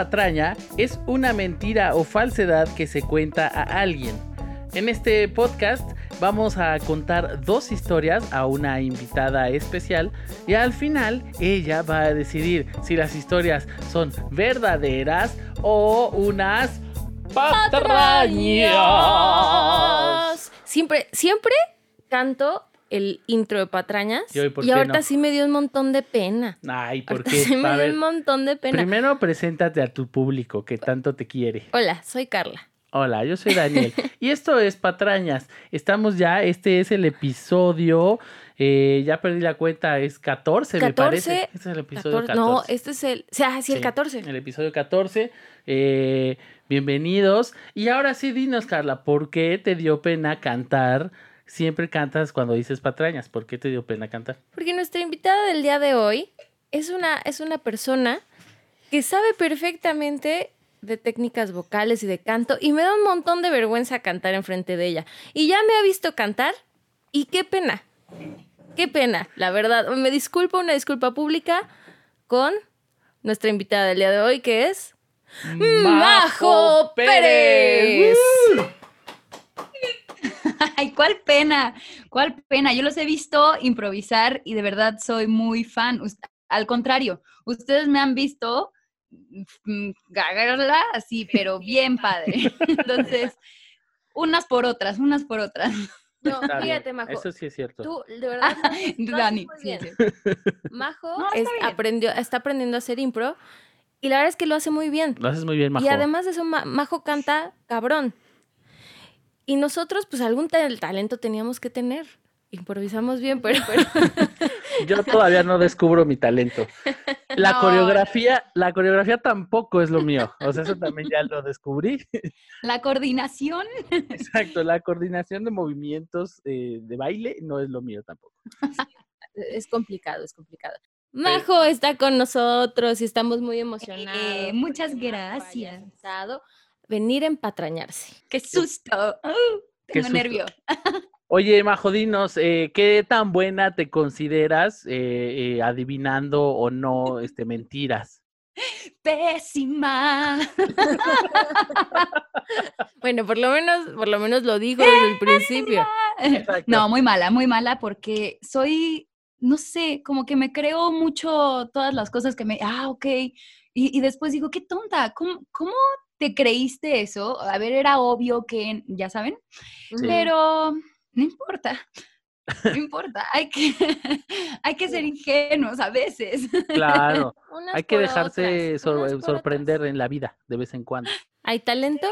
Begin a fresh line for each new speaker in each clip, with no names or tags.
patraña es una mentira o falsedad que se cuenta a alguien. En este podcast vamos a contar dos historias a una invitada especial y al final ella va a decidir si las historias son verdaderas o unas patrañas.
Siempre, siempre canto el intro de patrañas.
¿Y hoy
ahorita
no?
sí me dio un montón de pena.
Ay, ¿por
Ahorita
qué?
sí me dio un montón de pena.
primero preséntate a tu público que tanto te quiere.
Hola, soy Carla.
Hola, yo soy Daniel. y esto es Patrañas. Estamos ya, este es el episodio, eh, ya perdí la cuenta, es 14, me
14,
parece. Este es el episodio 14.
No, este es el. O sea, sí, el
Sí,
14.
El episodio 14. eh, bienvenidos. Y ahora sí, dinos, Carla, ¿por qué te dio pena cantar? Siempre cantas cuando dices patrañas. ¿Por qué te dio pena cantar?
Porque nuestra invitada del día de hoy es una, es una persona que sabe perfectamente de técnicas vocales y de canto y me da un montón de vergüenza cantar enfrente de ella. Y ya me ha visto cantar y qué pena. Qué pena, la verdad. Me disculpo, una disculpa pública con nuestra invitada del día de hoy que es Majo Pérez.
Ay, cuál pena, cuál pena. Yo los he visto improvisar y de verdad soy muy fan. Al contrario, ustedes me han visto mm, gagarla así, pero bien padre. Entonces, unas por otras, unas por otras.
No, fíjate, Majo.
Eso sí es cierto.
Tú, de verdad, haces
Dani,
muy
sí,
bien.
sí.
Majo
No, está
es-
bien.
aprendió, está aprendiendo a hacer impro y la verdad es que lo hace muy bien.
Lo haces muy bien, Majo.
Y además de eso, Ma- Majo canta cabrón. Y nosotros, pues algún tal- talento teníamos que tener. Improvisamos bien, pero, pero-
Yo todavía no descubro mi talento. La
No,
coreografía, la coreografía tampoco es lo mío. O sea, eso también ya lo descubrí.
La coordinación.
Exacto, la coordinación de movimientos eh, de baile no es lo mío tampoco.
es complicado, es complicado. Majo está con nosotros y estamos muy emocionados.
Eh, muchas
Majo haya
gracias.
Venir a empatrañarse.
¡Qué susto! Uh,
Qué
tengo
susto.
nervio.
Oye, Majo, dinos, eh, ¿qué tan buena te consideras eh, eh, adivinando o no este, mentiras?
Pésima.
Bueno, por lo menos, por lo menos lo dijo desde el principio.
Exacto.
No, muy mala, muy mala porque soy, no sé, como que me creo mucho todas las cosas que me, ah, ok, y, y después digo, qué tonta, ¿cómo, cómo te creíste eso? A ver, era obvio que, ya saben,
Sí.
pero no importa, no importa, hay que, hay que ser ingenuos a veces.
Claro,
Unas
hay que dejarse
otras,
sor- sorprender
otras.
en la vida de vez en cuando.
Hay talento,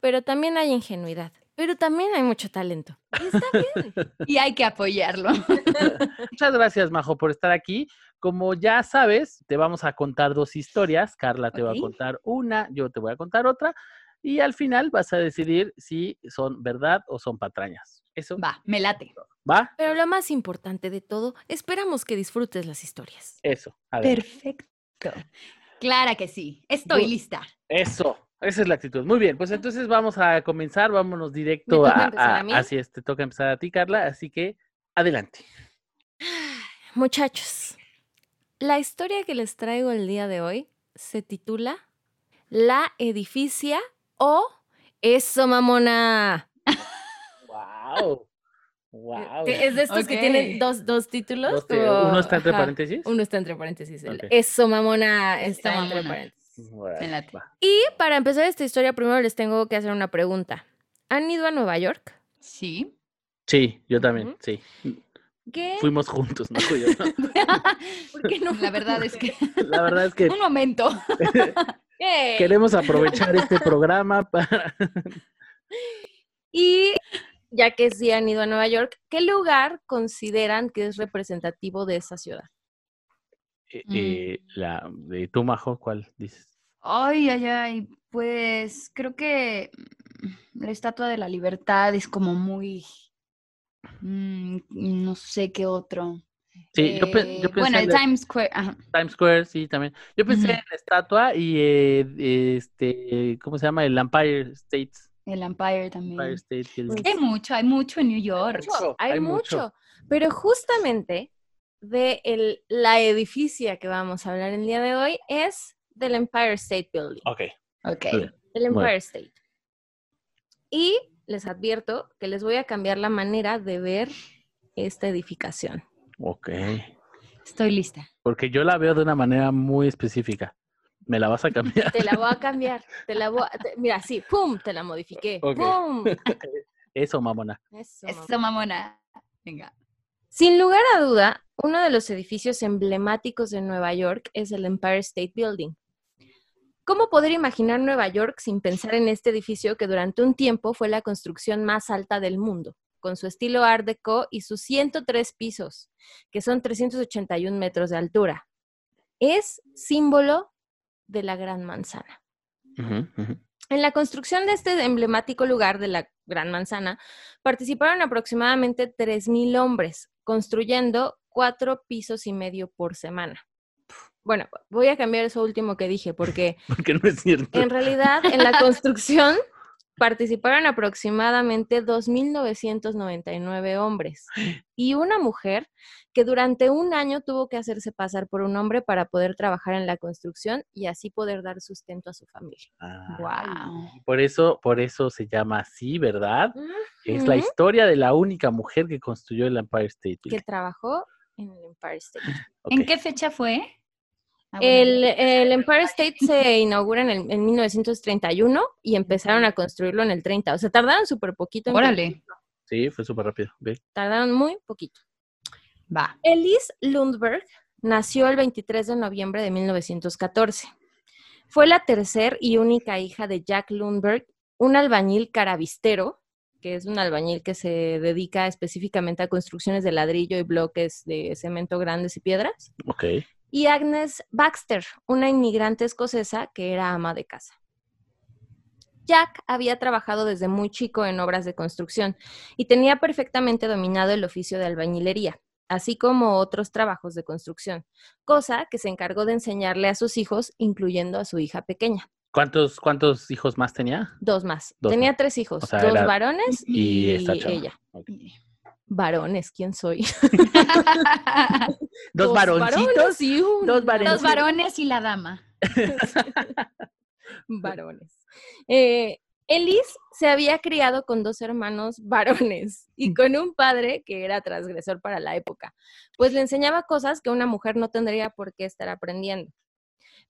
pero también hay ingenuidad. Pero también hay mucho talento. Y está bien.
Y hay que apoyarlo.
Muchas gracias, Majo, por estar aquí. Como ya sabes, te vamos a contar dos historias. Carla te va a contar una, yo te voy a contar otra. Y al final vas a decidir si son verdad o son patrañas. ¿Eso
Va, me late.
va?
Pero lo más importante de todo, esperamos que disfrutes las historias.
Eso. A ver.
Perfecto. Clara que sí, estoy lista.
Eso. Esa es la actitud. Muy bien, pues entonces vamos a comenzar. Vámonos directo a,
empezar
a-
a mí?
Así es, te toca empezar a ti, Carla. Así que adelante.
Muchachos, la historia que les traigo el día de hoy se titula La edificia o Eso mamona.
¡Wow! ¡Wow!
Que es de estos que tienen dos, dos títulos.
Dos te-
como-
¿Uno está entre
ajá,
paréntesis?
Uno está entre paréntesis. el
Ok.
Eso mamona está entre
mamona.
paréntesis. Y para empezar esta historia, primero les tengo que hacer una pregunta. ¿Han ido a Nueva York?
Sí.
Sí, yo también,
Ujú.
sí.
¿Qué?
Fuimos juntos, yo.
¿Por qué no?
La verdad es que.
La verdad es que
Un momento.
Queremos aprovechar este programa para...
Y ya que sí han ido a Nueva York, ¿qué lugar consideran que es representativo de esa ciudad?
Eh, eh, la de tú, Majo, ¿cuál dices?
Ay, ay, ay. Pues creo que mm, la Estatua de la Libertad es como muy. Mm, no sé qué otro.
Sí, yo, pe- yo
Eh,
pensé
bueno,
en
el Times Square. ajá.
Times Square, sí, también. Yo pensé en la estatua y eh, este, ¿cómo se llama? El Empire State.
El Empire también.
Empire State
que hay mucho, hay mucho en New York.
mucho.
Hay,
hay
mucho.
mucho.
Pero justamente de el, la edificia que vamos a hablar el día de hoy es del Empire State Building.
Ok.
Ok.
Bien.
El Empire
Bueno.
State. Y les advierto que les voy a cambiar la manera de ver esta edificación.
Ok.
Estoy lista.
Porque yo la veo de una manera muy específica. ¿Me la vas a cambiar?
Te la voy a cambiar. Te la voy a- te- mira, sí, ¡pum! Te la modifiqué. ¡Pum!
Eso, mamona.
Eso,
mamona. Venga.
Sin lugar a duda, uno de los edificios emblemáticos de Nueva York es el Empire State Building. ¿Cómo poder imaginar Nueva York sin pensar en este edificio que durante un tiempo fue la construcción más alta del mundo, con su estilo Art Deco y sus 103 pisos, que son 381 metros de altura? Es símbolo de la Gran Manzana. En la construcción de este emblemático lugar de la Gran Manzana participaron aproximadamente 3.000 hombres, construyendo cuatro pisos y medio por semana. Bueno, voy a cambiar eso último que dije, porque
Porque no es cierto.
en realidad en la construcción participaron aproximadamente 2.999 hombres y una mujer que durante un año tuvo que hacerse pasar por un hombre para poder trabajar en la construcción y así poder dar sustento a su familia.
Ah,
Wow.
Por eso, por eso se llama así, ¿verdad? Es la historia de la única mujer que construyó el Empire State
que trabajó en el Empire State.
Ok.
¿En qué fecha fue? Ah, bueno.
El, el Empire State se inaugura en, el- en 1931 y empezaron a construirlo en el 30. O sea, tardaron súper poquito. en
Órale.
Sí, fue súper rápido. Ve.
Tardaron muy poquito.
Va.
Elise Lundberg nació el 23 de noviembre de 1914. Fue la tercer y única hija de Jack Lundberg, un albañil carabistero, que es un albañil que se dedica específicamente a construcciones de ladrillo y bloques de cemento grandes y piedras,
Ok.
Y Agnes Baxter, una inmigrante escocesa que era ama de casa. Jack había trabajado desde muy chico en obras de construcción y tenía perfectamente dominado el oficio de albañilería, así como otros trabajos de construcción, cosa que se encargó de enseñarle a sus hijos, incluyendo a su hija pequeña.
¿Cuántos, ¿Cuántos hijos más tenía?
Dos más.
Dos
tenía
más.
tres hijos,
O sea,
dos varones
Y,
ella. Varones, ¿quién soy?
¿Dos varoncitos?
varones y un-
Dos varones.
Los varones y la dama.
varones. Eh, se había criado con dos hermanos varones y con un padre que era transgresor para la época, pues le enseñaba cosas que una mujer no tendría por qué estar aprendiendo.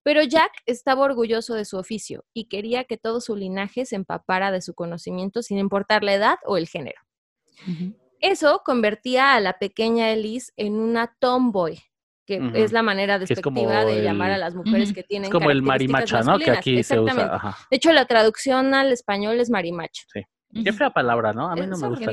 Pero Jack estaba orgulloso de su oficio y quería que todo su linaje se empapara de su conocimiento sin importar la edad o el género. Eso convertía a la pequeña Elise en una tomboy, que es la manera despectiva de llamar a las mujeres
Ujú.
que tienen
Es como el
características
marimacha, ¿no? Que
masculinas.
aquí se usa. Ajá.
De hecho, la traducción al español es marimacho.
Qué fea palabra, ¿no? A mí no
Es
me gusta.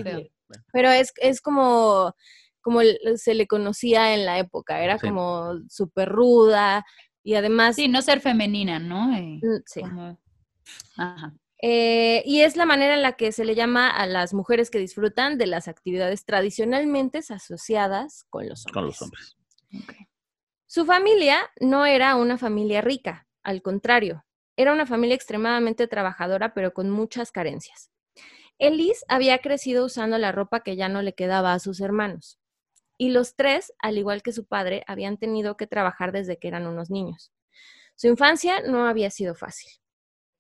Pero es, es como, como se le conocía en la época. Era
Sí.
como súper ruda y además...
Sí, no ser femenina, ¿no? Eh,
mm, sí.
como- Ajá.
Eh, y es la manera en la que se le llama a las mujeres que disfrutan de las actividades tradicionalmente asociadas con los hombres.
Con los hombres.
Su familia no era una familia rica, al contrario, era una familia extremadamente trabajadora, pero con muchas carencias. Elise había crecido usando la ropa que ya no le quedaba a sus hermanos. Y los tres, al igual que su padre, habían tenido que trabajar desde que eran unos niños. Su infancia no había sido fácil.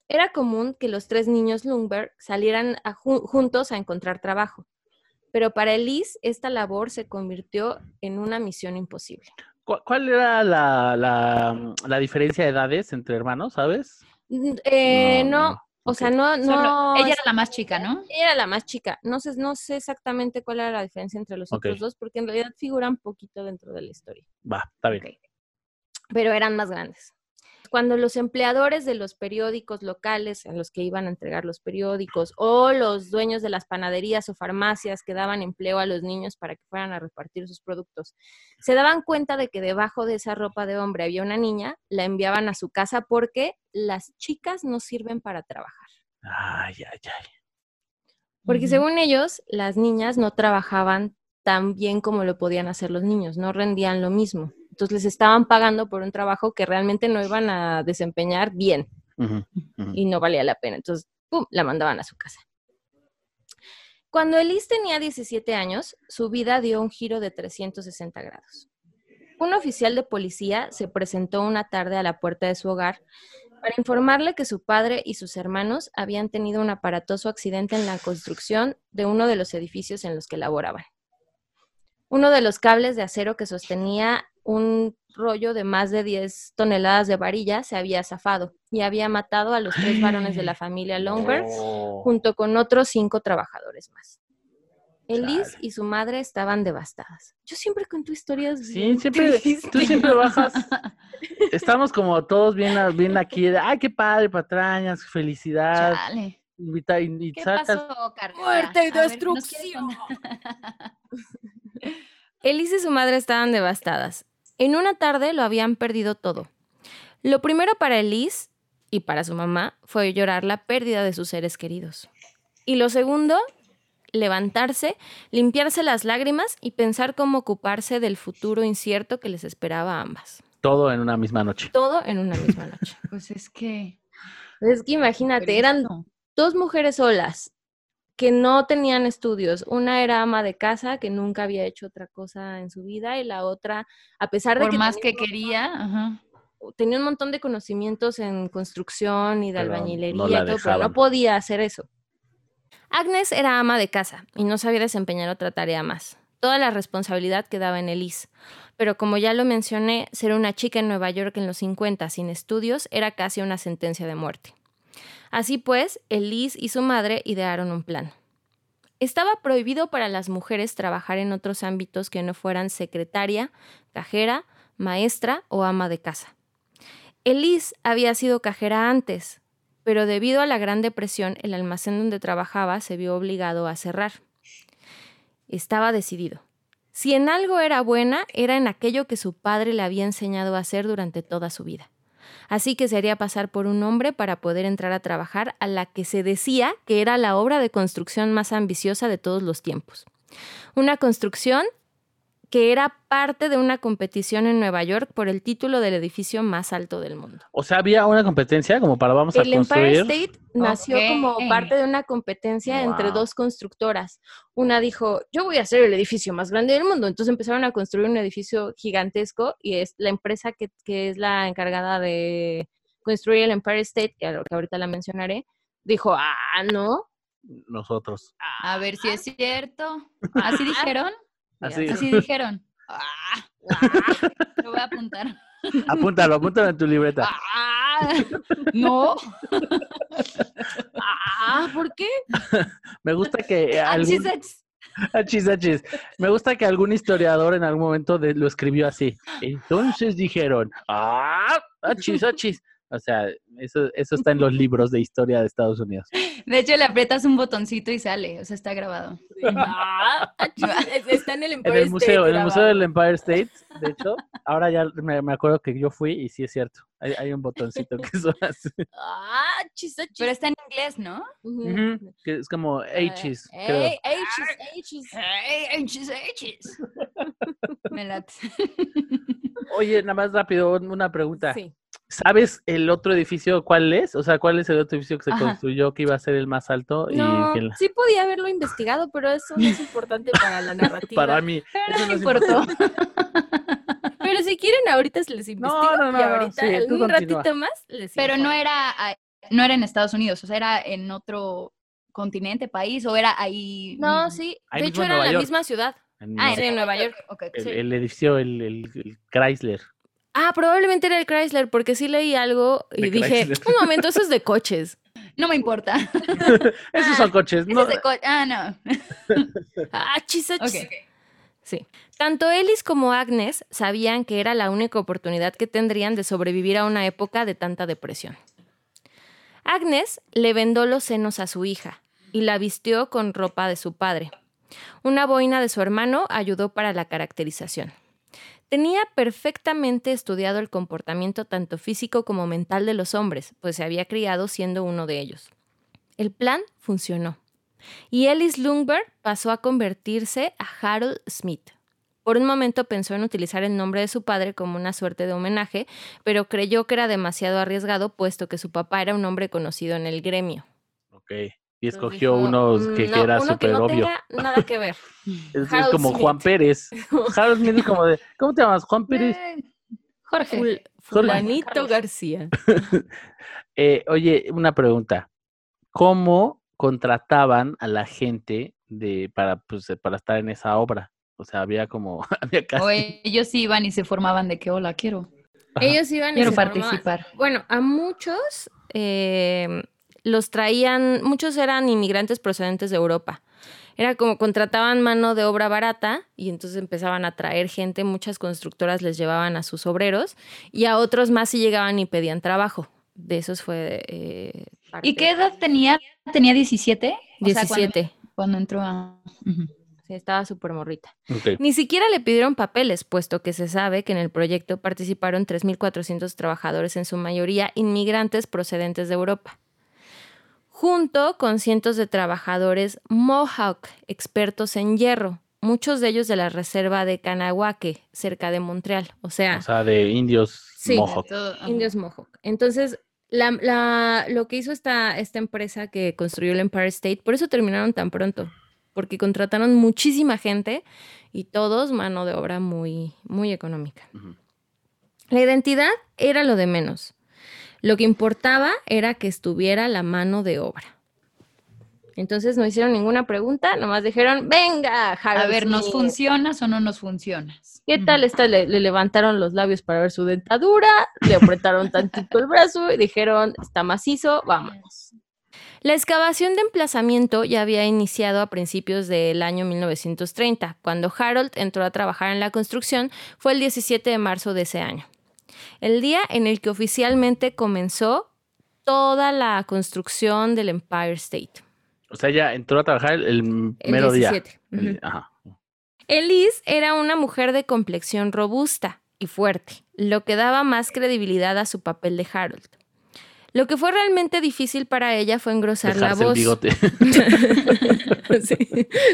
Era común que los tres niños Lundberg salieran a ju- juntos a encontrar trabajo. Pero para Elise, esta labor se convirtió en una misión imposible.
¿Cu- ¿Cuál era la, la, la diferencia de edades entre hermanos, sabes?
Mm, eh,
No,
o sea, no,
Solo-
no.
ella era la más chica, ¿no?
ella era la más chica. No sé, no sé exactamente cuál era la diferencia entre los otros dos, porque en realidad figuran poquito dentro de la historia,
Va, está bien.
Pero eran más grandes. Cuando los empleadores de los periódicos locales en los que iban a entregar los periódicos o los dueños de las panaderías o farmacias que daban empleo a los niños para que fueran a repartir sus productos, se daban cuenta de que debajo de esa ropa de hombre había una niña, la enviaban a su casa porque las chicas no sirven para trabajar.
Ay, ay, ay.
Porque según ellos, las niñas no trabajaban tan bien como lo podían hacer los niños, no rendían lo mismo. Entonces les estaban pagando por un trabajo que realmente no iban a desempeñar bien y no valía la pena. Entonces, ¡pum!, la mandaban a su casa. Cuando Elise tenía 17 años, su vida dio un giro de 360 grados. Un oficial de policía se presentó una tarde a la puerta de su hogar para informarle que su padre y sus hermanos habían tenido un aparatoso accidente en la construcción de uno de los edificios en los que laboraban. Uno de los cables de acero que sostenía un rollo de más de 10 toneladas de varilla se había zafado y había matado a los tres varones de la familia Longberg
Oh.
junto con otros cinco trabajadores más. Elise y su madre estaban devastadas. Yo siempre cuento historias.
Sí,
bien
siempre,
tristes.
tú siempre bajas. Estamos como todos bien, bien aquí. de, Ay, qué padre, patrañas, felicidad.
Chale.
Invita, y, y
¿Qué
sacas.
pasó, Carla?
Muerte y
A ver, ¿nos
destrucción. Elise y su madre estaban devastadas. En una tarde lo habían perdido todo. Lo primero para Elise y para su mamá fue llorar la pérdida de sus seres queridos. Y lo segundo, levantarse, limpiarse las lágrimas y pensar cómo ocuparse del futuro incierto que les esperaba a ambas.
Todo en una misma noche.
Todo en una misma noche.
Pues es que.
Es que imagínate, eran dos mujeres solas que no tenían estudios. Una era ama de casa, que nunca había hecho otra cosa en su vida, y la otra, a pesar de
Por
que
más que quería. Ajá.
tenía un montón de conocimientos en construcción y de
Pero
albañilería
no
y todo, pero no podía hacer eso. Agnes era ama de casa y no sabía desempeñar otra tarea más. Toda la responsabilidad quedaba en Elise. Pero como ya lo mencioné, ser una chica en Nueva York en los 50 sin estudios era casi una sentencia de muerte. Así pues, Elise y su madre idearon un plan. Estaba prohibido para las mujeres trabajar en otros ámbitos que no fueran secretaria, cajera, maestra o ama de casa. Elise había sido cajera antes, pero debido a la Gran Depresión, el almacén donde trabajaba se vio obligado a cerrar. Estaba decidido. Si en algo era buena, era en aquello que su padre le había enseñado a hacer durante toda su vida. Así que se haría pasar por un hombre para poder entrar a trabajar a la que se decía que era la obra de construcción más ambiciosa de todos los tiempos. Una construcción que era parte de una competición en Nueva York por el título del edificio más alto del mundo.
O sea, había una competencia como para vamos a
El Empire
construir.
State nació como parte de una competencia entre dos constructoras. Una dijo, yo voy a hacer el edificio más grande del mundo. Entonces empezaron a construir un edificio gigantesco y es la empresa que, que es la encargada de construir el Empire State, que, a lo que ahorita la mencionaré, dijo, ah, no.
Nosotros.
A ver si es cierto. ¿Así dijeron?
Así.
Así dijeron. Ah, Lo voy a apuntar.
Apúntalo, apúntalo en tu libreta.
Ah, no.
Ah, ¿por qué?
Me gusta que
Ah,
algún...
Achis, achis.
Achis, achis. Me gusta que algún historiador en algún momento de- lo escribió así. Entonces dijeron, ah, achis, achis. O sea, eso, eso está en los libros de historia de Estados Unidos.
De hecho, le aprietas un botoncito y sale. O sea, está grabado.
Ah, está en el
En
Empire
el museo,
State
en el museo del Empire State, de hecho, ahora ya me, me acuerdo que yo fui y sí es cierto. Hay, hay un botoncito que son así.
Ah.
Pero está en inglés, ¿no?
Que es como H's,
Eh,
creo.
ey, H's, H's.
Hey, achis. Me late.
Oye, nada más rápido, un- una pregunta.
Sí.
¿Sabes el otro edificio cuál es? O sea, ¿cuál es el otro edificio que se
Ajá.
construyó que iba a ser el más alto?
No,
y que la-
sí podía haberlo investigado, pero eso no es importante para la narrativa.
Para mí. eso
No
es
importó.
Pero si quieren, ahorita les investigo
no, no,
y
no,
ahorita,
sí, tú
un
continúa.
ratito más, les
Pero no era, ah, no era en Estados Unidos, o sea, era en otro continente, país, o era ahí.
No, sí.
Ahí
De hecho, era en la
York.
misma ciudad.
En
Ah,
Nueva-
sí, en Nueva York.
ok, ok,
el,
sí.
el edificio, el, el- el Chrysler.
Ah, probablemente era el Chrysler, porque sí leí algo y
De
dije,
Chrysler.
un momento, eso es de coches.
No me importa.
Esos son coches. No,
es de co- ah, no.
Ah, chis. Sí. Tanto Ellis como Agnes sabían que era la única oportunidad que tendrían de sobrevivir a una época de tanta depresión. Agnes le vendó los senos a su hija y la vistió con ropa de su padre. Una boina de su hermano ayudó para la caracterización. Tenía perfectamente estudiado el comportamiento tanto físico como mental de los hombres, pues se había criado siendo uno de ellos. El plan funcionó y Ellis Lundberg pasó a convertirse a Harold Smith. Por un momento pensó en utilizar el nombre de su padre como una suerte de homenaje, pero creyó que era demasiado arriesgado puesto que su papá era un hombre conocido en el gremio.
Ok. Y escogió
dijo,
unos que,
"Mm,
que era súper
no
obvio.
nada que ver.
Es, como
Smith.
Juan Pérez. Harold Smith es como de, ¿cómo te llamas? Juan Pérez.
Jorge.
Ful- Fulanito. García.
Eh, oye, una pregunta. ¿Cómo contrataban a la gente de para, pues, para estar en esa obra? O sea, había como, había casi.
O ellos iban y se formaban de que, hola, quiero,
Ajá.
Ellos iban y
quiero
se formaban.
participar.
Bueno, a muchos eh, los traían, muchos eran inmigrantes procedentes de Europa. Era como contrataban mano de obra barata y entonces empezaban a traer gente, muchas constructoras les llevaban a sus obreros y a otros más si llegaban y pedían trabajo. De esos fue... eh, parte.
¿Y qué edad tenía? ¿Tenía 17? O sea, cuando-
17.
cuando, entró a...
Sí, estaba súper morrita. Ni siquiera le pidieron papeles, puesto que se sabe que en el proyecto participaron 3.400 trabajadores, en su mayoría inmigrantes procedentes de Europa, junto con cientos de trabajadores Mohawk, expertos en hierro, muchos de ellos de la reserva de Kanawake, cerca de Montreal, o sea,
O sea, de indios
Sí.
Mohawk.
Todo,
indios Mohawk. Entonces, la- la- lo que hizo esta, esta empresa que construyó el Empire State, por eso terminaron tan pronto, porque contrataron muchísima gente y todos mano de obra muy, muy económica. La identidad era lo de menos. Lo que importaba era que estuviera la mano de obra. Entonces no hicieron ninguna pregunta, nomás dijeron, venga, Harold
A ver, ¿nos
Smith".
funcionas o no nos funcionas?
¿Qué tal esta? Le, le levantaron los labios para ver su dentadura, le apretaron tantito el brazo y dijeron, está macizo, vámonos. La excavación de emplazamiento ya había iniciado a principios del año 1930. Cuando Harold entró a trabajar en la construcción fue el 17 de marzo de ese año. El día en el que oficialmente comenzó toda la construcción del Empire State.
O sea, ella entró a trabajar el, el
El
mero día.
17.
El-
Ujú.
Ajá.
Elise era una mujer de complexión robusta y fuerte, lo que daba más credibilidad a su papel de Harold. Lo que fue realmente difícil para ella fue engrosar
Dejarse
la
el
voz.
bigote.
Sí,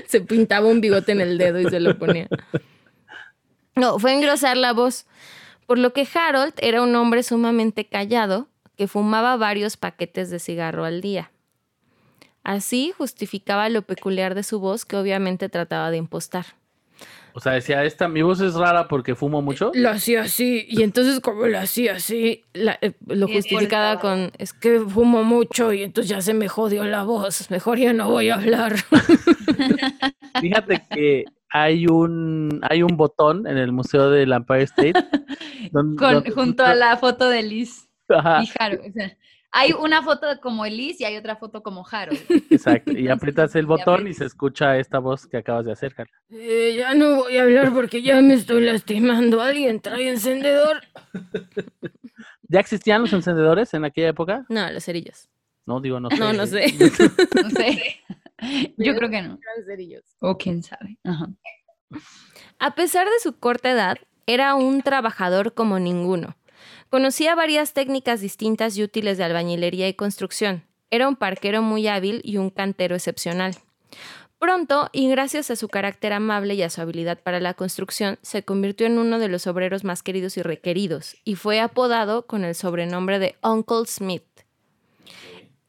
se pintaba un bigote en el dedo y se lo ponía. No, fue engrosar la voz. Por lo que Harold era un hombre sumamente callado que fumaba varios paquetes de cigarro al día. Así justificaba lo peculiar de su voz que obviamente trataba de impostar.
O sea, decía, esta, mi voz es rara porque fumo mucho.
Lo hacía así, y entonces como lo hacía así, la- eh, lo justificaba con, es que fumo mucho y entonces ya se me jodió la voz, mejor ya no voy a hablar.
Fíjate que hay un, hay un botón en el Museo del Empire State. donde-
Con-
donde
junto a la foto de Liz
Ajá,
y Harold. o sea, hay una foto como Liz y hay otra foto como Harold.
exacto. Y aprietas el botón y
aprietas.
se escucha esta voz que acabas de hacer, Carla.
Eh, ya no voy a hablar porque ya me estoy lastimando. ¿Alguien trae encendedor?
¿Ya existían los encendedores en aquella época?
No, los cerillos.
No, digo, no sé.
No, no sé.
No sé. Yo creo que no. O quién sabe. Ajá.
A pesar de su corta edad, era un trabajador como ninguno. Conocía varias técnicas distintas y útiles de albañilería y construcción. Era un parquero muy hábil y un cantero excepcional. Pronto, y gracias a su carácter amable y a su habilidad para la construcción, se convirtió en uno de los obreros más queridos y requeridos, y fue apodado con el sobrenombre de Uncle Smith.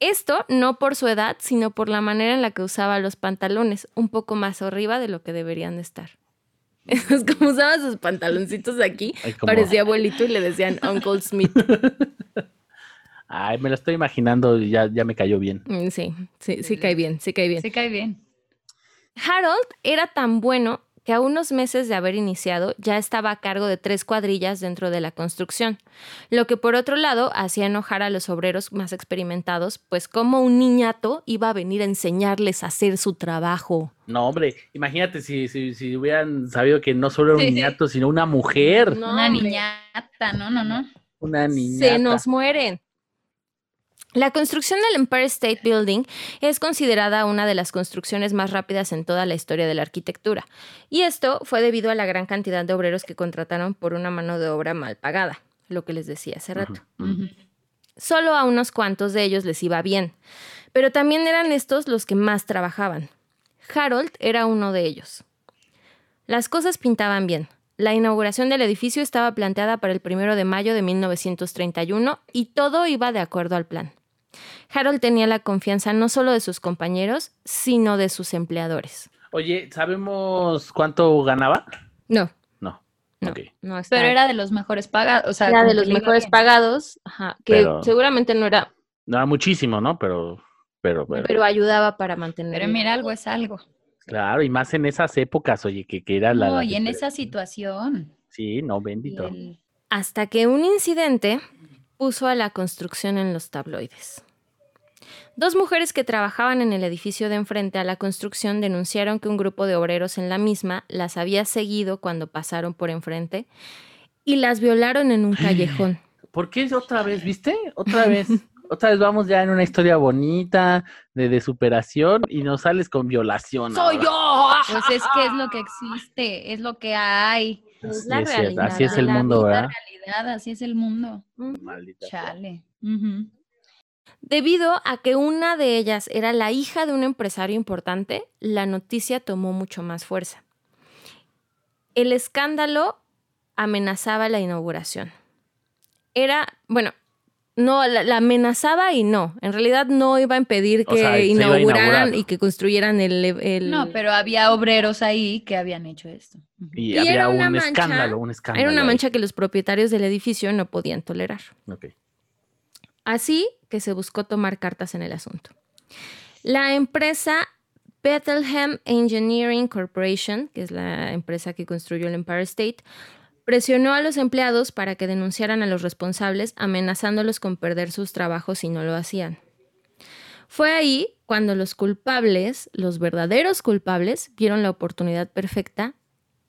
Esto no por su edad, sino por la manera en la que usaba los pantalones, un poco más arriba de lo que deberían de estar. Es como usaba sus pantaloncitos aquí,
Ay,
parecía abuelito y le decían Uncle Smith.
Ay, me lo estoy imaginando y ya, ya me cayó bien.
Mm, Sí, sí, sí cae bien, sí cae bien.
Se cae bien.
Harold era tan bueno que a unos meses de haber iniciado ya estaba a cargo de tres cuadrillas dentro de la construcción, lo que por otro lado hacía enojar a los obreros más experimentados, pues como un niñato iba a venir a enseñarles a hacer su trabajo.
No, hombre, imagínate si, si, si hubieran sabido que no solo era un
Sí, sí.
niñato, sino una mujer.
No,
Una
hombre.
niñata, no, no, no.
Una niñata.
Se nos mueren. La construcción del Empire State Building es considerada una de las construcciones más rápidas en toda la historia de la arquitectura, y esto fue debido a la gran cantidad de obreros que contrataron por una mano de obra mal pagada, lo que les decía hace rato. Solo a unos cuantos de ellos les iba bien, pero también eran estos los que más trabajaban. Harold era uno de ellos. Las cosas pintaban bien. La inauguración del edificio estaba planteada para el primero de mayo de 1931 y todo iba de acuerdo al plan. Harold tenía la confianza no solo de sus compañeros, sino de sus empleadores.
Oye, ¿sabemos cuánto ganaba?
No,
No.
no,
Ok.
no está-
Pero era de los mejores pagados. O sea,
era de los mejores
bien.
pagados, ajá, que
Pero-
seguramente no era,
No era muchísimo, ¿no? Pero, pero, pero,
pero ayudaba para mantener.
Pero mira, algo es algo.
claro, y más en esas épocas, oye, que, que era la.
No,
la
y en esa situación.
Sí, no, bendito.
el-
Hasta que un incidente puso a la construcción en los tabloides. Dos mujeres que trabajaban en el edificio de enfrente a la construcción denunciaron que un grupo de obreros en la misma las había seguido cuando pasaron por enfrente y las violaron en un callejón.
¿Por qué otra vez, viste? Otra vez. Otra vez vamos ya en una historia bonita de, de superación y nos sales con violación.
¡Soy
ahora.
yo! Pues es que es lo que existe, es lo que hay.
Es
Sí,
la
es cierto,
realidad
Así es el
la
mundo,
La
¿verdad?
realidad, así es el mundo.
Maldita.
Chale. Ujú.
Debido a que una de ellas era la hija de un empresario importante, la noticia tomó mucho más fuerza. El escándalo amenazaba la inauguración. Era, bueno, no, la, la amenazaba y no. En realidad no iba a impedir
O
que
sea,
inauguraran
inaugurar.
y que construyeran el... el-
No, pero había obreros ahí que habían hecho esto.
Y,
Y
había
era
un
mancha-
escándalo, un escándalo.
Era una
ahí.
mancha que los propietarios del edificio no podían tolerar.
Ok.
Así que se buscó tomar cartas en el asunto. La empresa Bethlehem Engineering Corporation, que es la empresa que construyó el Empire State, presionó a los empleados para que denunciaran a los responsables, amenazándolos con perder sus trabajos si no lo hacían. Fue ahí cuando los culpables, los verdaderos culpables, vieron la oportunidad perfecta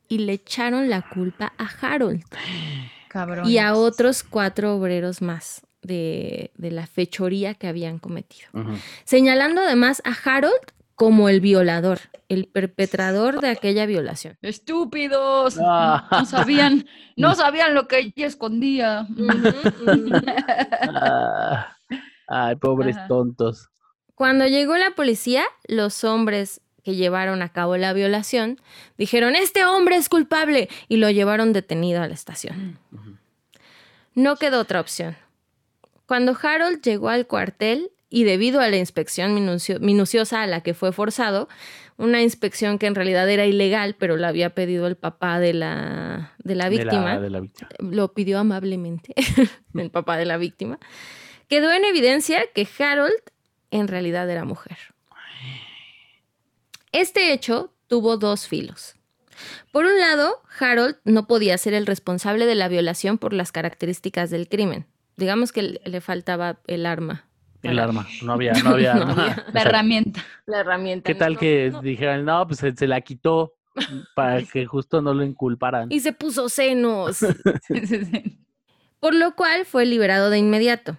y le echaron la culpa a Harold y a otros cuatro obreros más de, de la fechoría que habían cometido. Señalando además a Harold como el violador, el perpetrador de aquella violación.
Estúpidos.
Ah.
No sabían, no sabían lo que ella escondía.
Ah, ay, pobres
Ajá.
tontos.
Cuando llegó la policía, los hombres que llevaron a cabo la violación dijeron, este hombre es culpable, y lo llevaron detenido a la estación. No quedó otra opción. Cuando Harold llegó al cuartel y debido a la inspección minucio- minuciosa a la que fue forzado, una inspección que en realidad era ilegal, pero la había pedido el papá de la, de la
De
víctima,
de la víctima.
lo pidió amablemente el papá de la víctima, quedó en evidencia que Harold en realidad era mujer. Este hecho tuvo dos filos. Por un lado, Harold no podía ser el responsable de la violación por las características del crimen. Digamos que le faltaba el arma.
El arma. No había, no había
No
arma.
había.
O
La herramienta.
La herramienta.
¿Qué tal
no,
que
no.
dijeran, no, pues se, se la quitó para que justo no lo inculparan?
Y se puso senos. Por lo cual fue liberado de inmediato.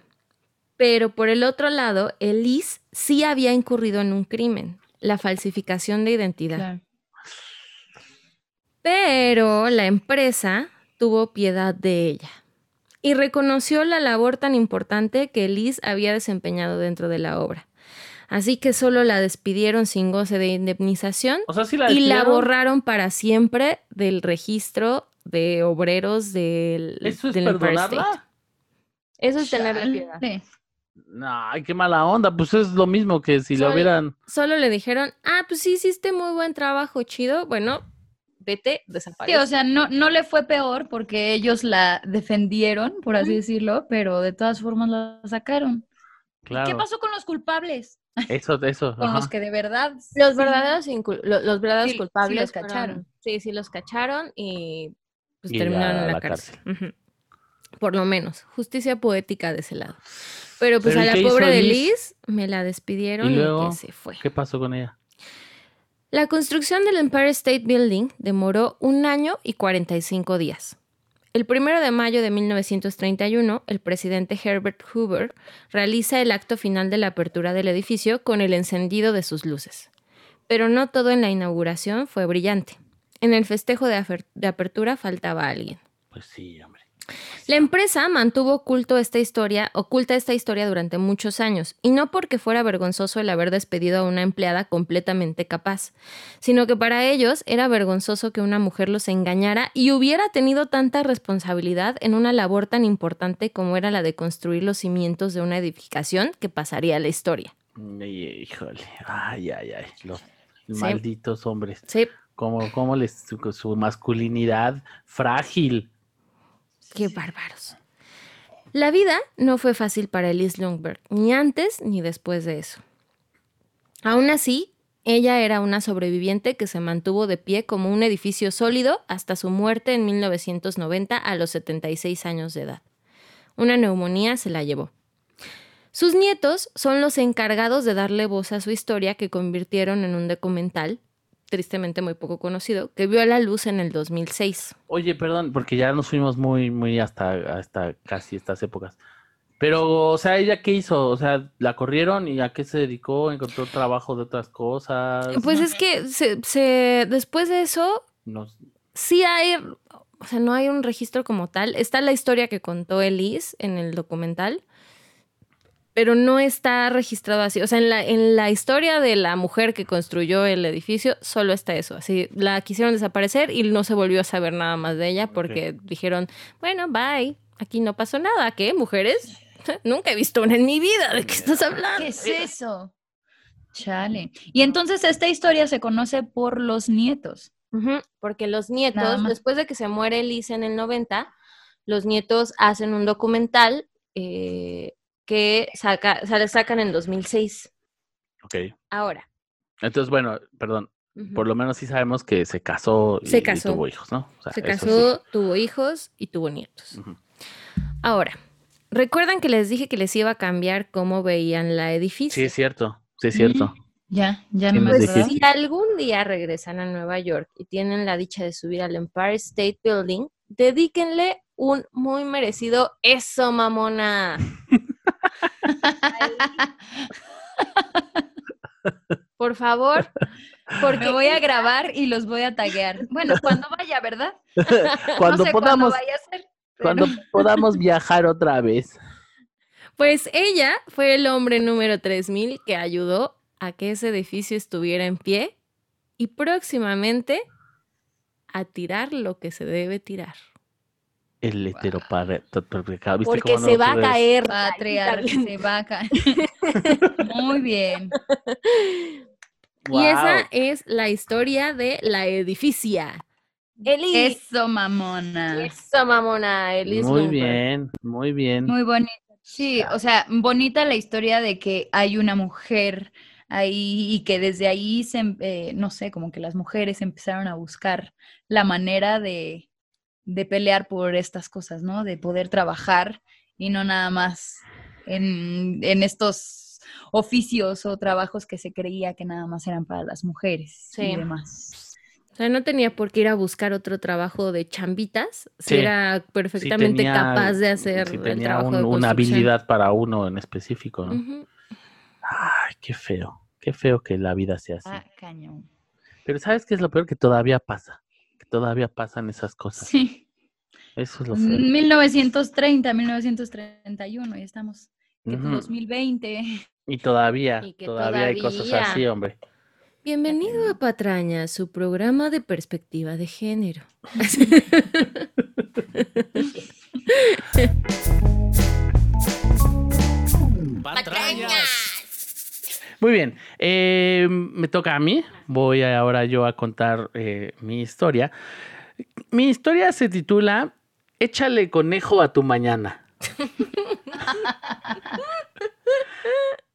Pero por el otro lado, Elise sí había incurrido en un crimen, la falsificación de identidad.
Claro.
Pero la empresa tuvo piedad de ella y reconoció la labor tan importante que Elise había desempeñado dentro de la obra. Así que solo la despidieron sin goce de indemnización
O sea, sí la
y la borraron para siempre del registro de obreros del,
¿Eso es
del State.
perdonarla?
Eso es tenerle piedad.
Chale.
No, ay, qué mala onda. Pues es lo mismo que si
Sol-
lo hubieran.
Solo le dijeron, ah, pues sí, hiciste muy buen trabajo, chido. Bueno, vete,
Sí, o sea, no, no le fue peor porque ellos la defendieron, por así decirlo, pero de todas formas la sacaron.
Claro.
¿Qué pasó con los culpables?
Eso, eso.
Con los que de verdad.
Los
sí.
verdaderos, los, verdaderos
Sí, sí
culpables
los
fueron-
cacharon.
sí, sí los cacharon y pues
Y
terminaron en la,
la
cárcel. Por lo menos, justicia poética de ese lado. Pero pues
Pero,
a
¿y
la pobre de
Liz?
Liz me la despidieron
¿Y
y,
luego?
que se fue.
¿Qué pasó con ella?
La construcción del Empire State Building demoró un año y 45 días. El primero de mayo de 1931, el presidente Herbert Hoover realiza el acto final de la apertura del edificio con el encendido de sus luces. Pero no todo en la inauguración fue brillante. En el festejo de, apertura faltaba alguien.
Pues sí.
La empresa mantuvo oculto esta historia, oculta esta historia durante muchos años, y no porque fuera vergonzoso el haber despedido a una empleada completamente capaz, sino que para ellos era vergonzoso que una mujer los engañara y hubiera tenido tanta responsabilidad en una labor tan importante como era la de construir los cimientos de una edificación que pasaría a la historia.
Híjole, ay, ay, ay, los malditos hombres.
Sí,
Como, como les, su, su masculinidad frágil.
Qué bárbaros. La vida no fue fácil para Elise Lundberg, ni antes ni después de eso. Aún así, ella era una sobreviviente que se mantuvo de pie como un edificio sólido hasta su muerte en 1990 a los 76 años de edad. Una neumonía se la llevó. Sus nietos son los encargados de darle voz a su historia que convirtieron en un documental, tristemente muy poco conocido, que vio a la luz en el 2006.
Oye, perdón, porque ya nos fuimos muy, muy hasta, hasta casi estas épocas. Pero, o sea, ¿ella qué hizo? O sea, ¿la corrieron y a qué se dedicó? ¿Encontró trabajo de otras cosas?
Pues es que se- se- después de eso
No-
sí hay, o sea, no hay un registro como tal. Está la historia que contó Elise en el documental, pero no está registrado así. O sea, en la, en la historia de la mujer que construyó el edificio, solo está eso. Así, la quisieron desaparecer y no se volvió a saber nada más de ella porque dijeron, bueno, bye, aquí no pasó nada. ¿Qué, mujeres? Nunca he visto una en mi vida. ¿De qué estás hablando?
¿Qué es eso? Chale. Y entonces esta historia se conoce por los nietos.
Porque los nietos, después de que se muere Elise en el 90, los nietos hacen un documental eh, que saca, sa- sacan en 2006.
Ok.
Ahora.
Entonces, bueno, perdón. Por lo menos sí sabemos que se casó y,
Se
y
casó.
tuvo hijos, ¿no? O sea,
se
sí.
casó, tuvo hijos y tuvo nietos. Ahora, ¿recuerdan que les dije que les iba a cambiar cómo veían la edificio?
Sí, es cierto. Sí, es cierto.
Ya, ya no me
Pues si algún día regresan a Nueva York y tienen la dicha de subir al Empire State Building, dedíquenle un muy merecido eso, mamona. Por favor, porque
Me voy a grabar y los voy a taguear. Bueno, cuando vaya, ¿verdad?
Cuando
no sé
podamos,
vaya a ser.
cuando podamos viajar otra vez.
Pues ella fue el hombre número 3000 que ayudó a que ese edificio estuviera en pie y próximamente a tirar lo que se debe tirar.
El heteropatriarcado. ¿Viste
Porque se
no
va caer.
Se va a caer. Muy bien.
Y esa es la historia de la edificia. Eli.
Eso, mamona.
Eso, mamona. Elis
Muy bien, muy bien.
Muy bonita. Sí, o sea, bonita la historia de que hay una mujer ahí y que desde ahí, se, eh, no sé, como que las mujeres empezaron a buscar la manera de, de pelear por estas cosas, ¿no? De poder trabajar y no nada más en, en estos oficios o trabajos que se creía que nada más eran para las mujeres
Sí.
y demás.
O sea, no tenía por qué ir a buscar otro trabajo de chambitas si
Sí.
era
Sí
perfectamente
tenía-
capaz de hacer
sí
el
tenía
trabajo
un-
de
una habilidad para uno en específico, ¿no? Ay, qué feo. Qué feo que la vida sea así.
Ah, cañón.
Pero ¿sabes qué es lo peor? Que todavía pasa. Todavía pasan esas cosas.
Sí.
Eso es lo feo.
1930, 1931, y estamos en
Ujú.
2020.
Y todavía,
Y
todavía, hay cosas así, hombre.
Bienvenido a Patraña, su programa de perspectiva de género.
Muy bien, eh, me toca a mí. Voy ahora yo a contar eh, mi historia. Mi historia se titula Échale conejo a tu mañana.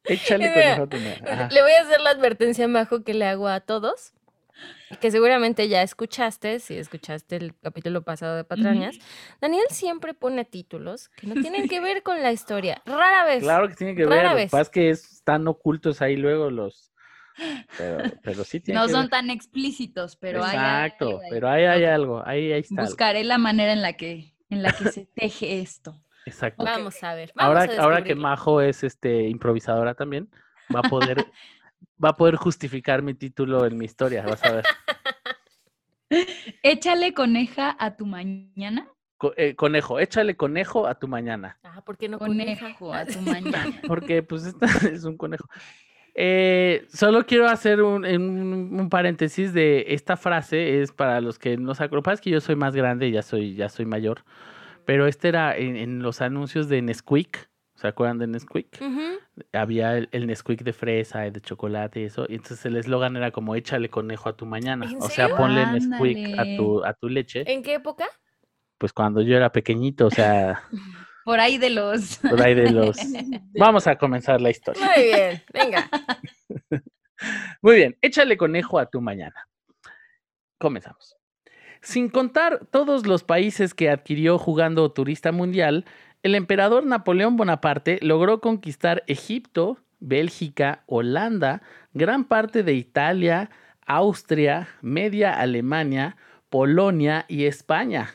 Échale conejo a tu mañana. Ajá.
Le voy a hacer la advertencia, Majo, que le hago a todos. Que seguramente ya escuchaste, si escuchaste el capítulo pasado de Patrañas. Daniel siempre pone títulos que no tienen que ver con la historia. Rara vez.
Claro que tiene que
Rara
ver. Lo que
vez.
pasa es que es- están ocultos ahí luego los. Pero, pero sí tiene
No
que
son
ver.
tan explícitos, pero hay
Exacto,
algo ahí.
pero ahí hay algo. Ahí, ahí está. algo.
Buscaré la manera en la que, en la que se teje esto.
Exacto.
Vamos a ver. Vamos
Ahora,
a
ahora que. Majo es este improvisadora también, va a poder, va a poder justificar mi título en mi historia, vas a ver.
Échale coneja a tu mañana.
Co- eh, conejo, échale conejo a tu mañana.
Ah, ¿por qué no coneja?
Conejo a tu mañana.
Porque pues esta es un conejo. Eh, solo quiero hacer un, un, un paréntesis de esta frase, es para los que no se acuerdan, Lo que pasa es que yo soy más grande, ya soy, ya soy mayor, pero este era en, en los anuncios de Nesquik, ¿se acuerdan de Nesquik? Había el, el Nesquik de fresa, el de chocolate y eso, y entonces el eslogan era como échale conejo a tu mañana,
¿En
o sea,
serio?
ponle Nesquik a
Ándale.
tu, a tu leche,
¿En qué época?
pues cuando yo era pequeñito, o sea,
Por ahí de los.
por ahí de los... Vamos a comenzar la historia.
Muy bien, venga.
Muy bien, échale conejo a tu mañana. Comenzamos. Sin contar todos los países que adquirió jugando turista mundial, el emperador Napoleón Bonaparte logró conquistar Egipto, Bélgica, Holanda, gran parte de Italia, Austria, media Alemania, Polonia y España.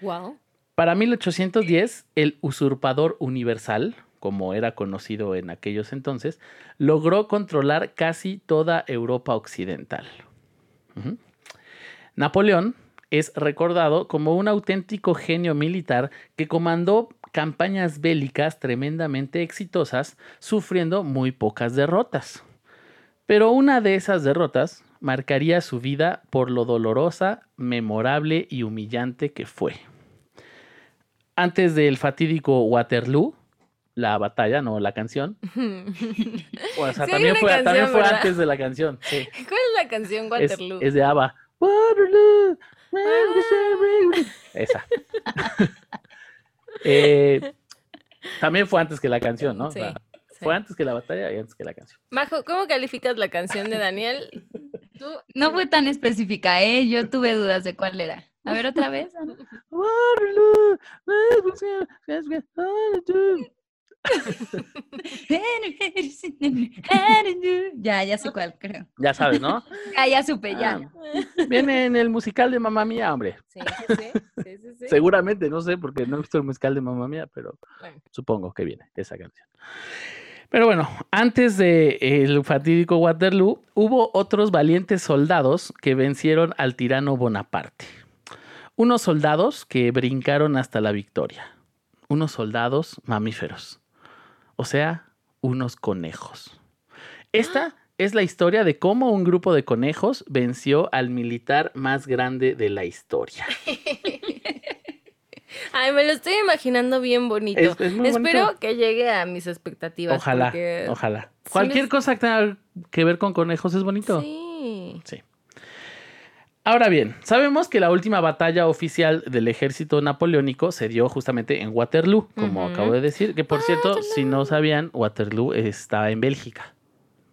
Wow.
Para 1810, el usurpador universal, como era conocido en aquellos entonces, logró controlar casi toda Europa occidental. Napoleón es recordado como un auténtico genio militar que comandó campañas bélicas tremendamente exitosas, sufriendo muy pocas derrotas. Pero una de esas derrotas marcaría su vida por lo dolorosa, memorable y humillante que fue. Antes del fatídico Waterloo, la batalla, no la canción. O sea,
Sí,
también fue, antes de la canción. sí.
¿Cuál es la canción
Es,
Waterloo?
es de ABBA. Waterloo. Esa. Eh, también fue antes que la canción, ¿no? O
Sí,
sea,
sí.
Fue antes que la batalla y antes que la canción.
Majo, ¿cómo calificas la canción de Daniel?
Tú no fue tan específica, ¿eh? Yo tuve dudas de cuál era. A ver, otra vez. Ya, ya sé cuál, creo.
Ya sabes, ¿no?
Ya, ya supe, ya.
Ah, viene en el musical de Mamá Mía, hombre.
Sí, sí, sí. sí, sí, sí.
Seguramente, no sé, porque no he visto el musical de Mamá Mía, pero
Bueno.
supongo que viene esa canción. Pero bueno, antes de el fatídico Waterloo, hubo otros valientes soldados que vencieron al tirano Bonaparte. Unos soldados que brincaron hasta la victoria. Unos soldados mamíferos. O sea, unos conejos. Esta es la historia de cómo un grupo de conejos venció al militar más grande de la historia.
Ay, me lo estoy imaginando bien bonito.
Es- es muy
Espero
bonito.
que llegue a mis expectativas.
Ojalá, ojalá. Cualquier
les-
cosa que tenga que ver con conejos es bonito.
Sí.
Sí. Ahora bien, sabemos que la última batalla oficial del ejército napoleónico se dio justamente en Waterloo, como acabo de decir, que por cierto, si no sabían, Waterloo está en Bélgica.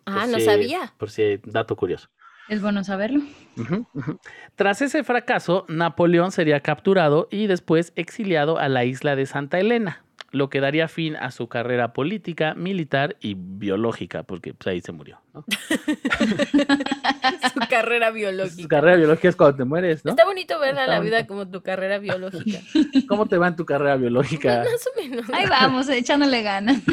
Ah, no
si-
sabía.
Por si dato curioso.
Es bueno saberlo.
Tras ese fracaso, Napoleón sería capturado y después exiliado a la isla de Santa Elena, lo que daría fin a su carrera política, militar y biológica, porque pues, ahí se murió. ¿no?
Su carrera
Su
biológica.
carrera biológica es cuando te mueres, ¿no?
Está bonito ver a la vida como tu carrera biológica.
¿Cómo te va en tu carrera biológica?
Más o menos.
Ahí vamos, echándole ganas.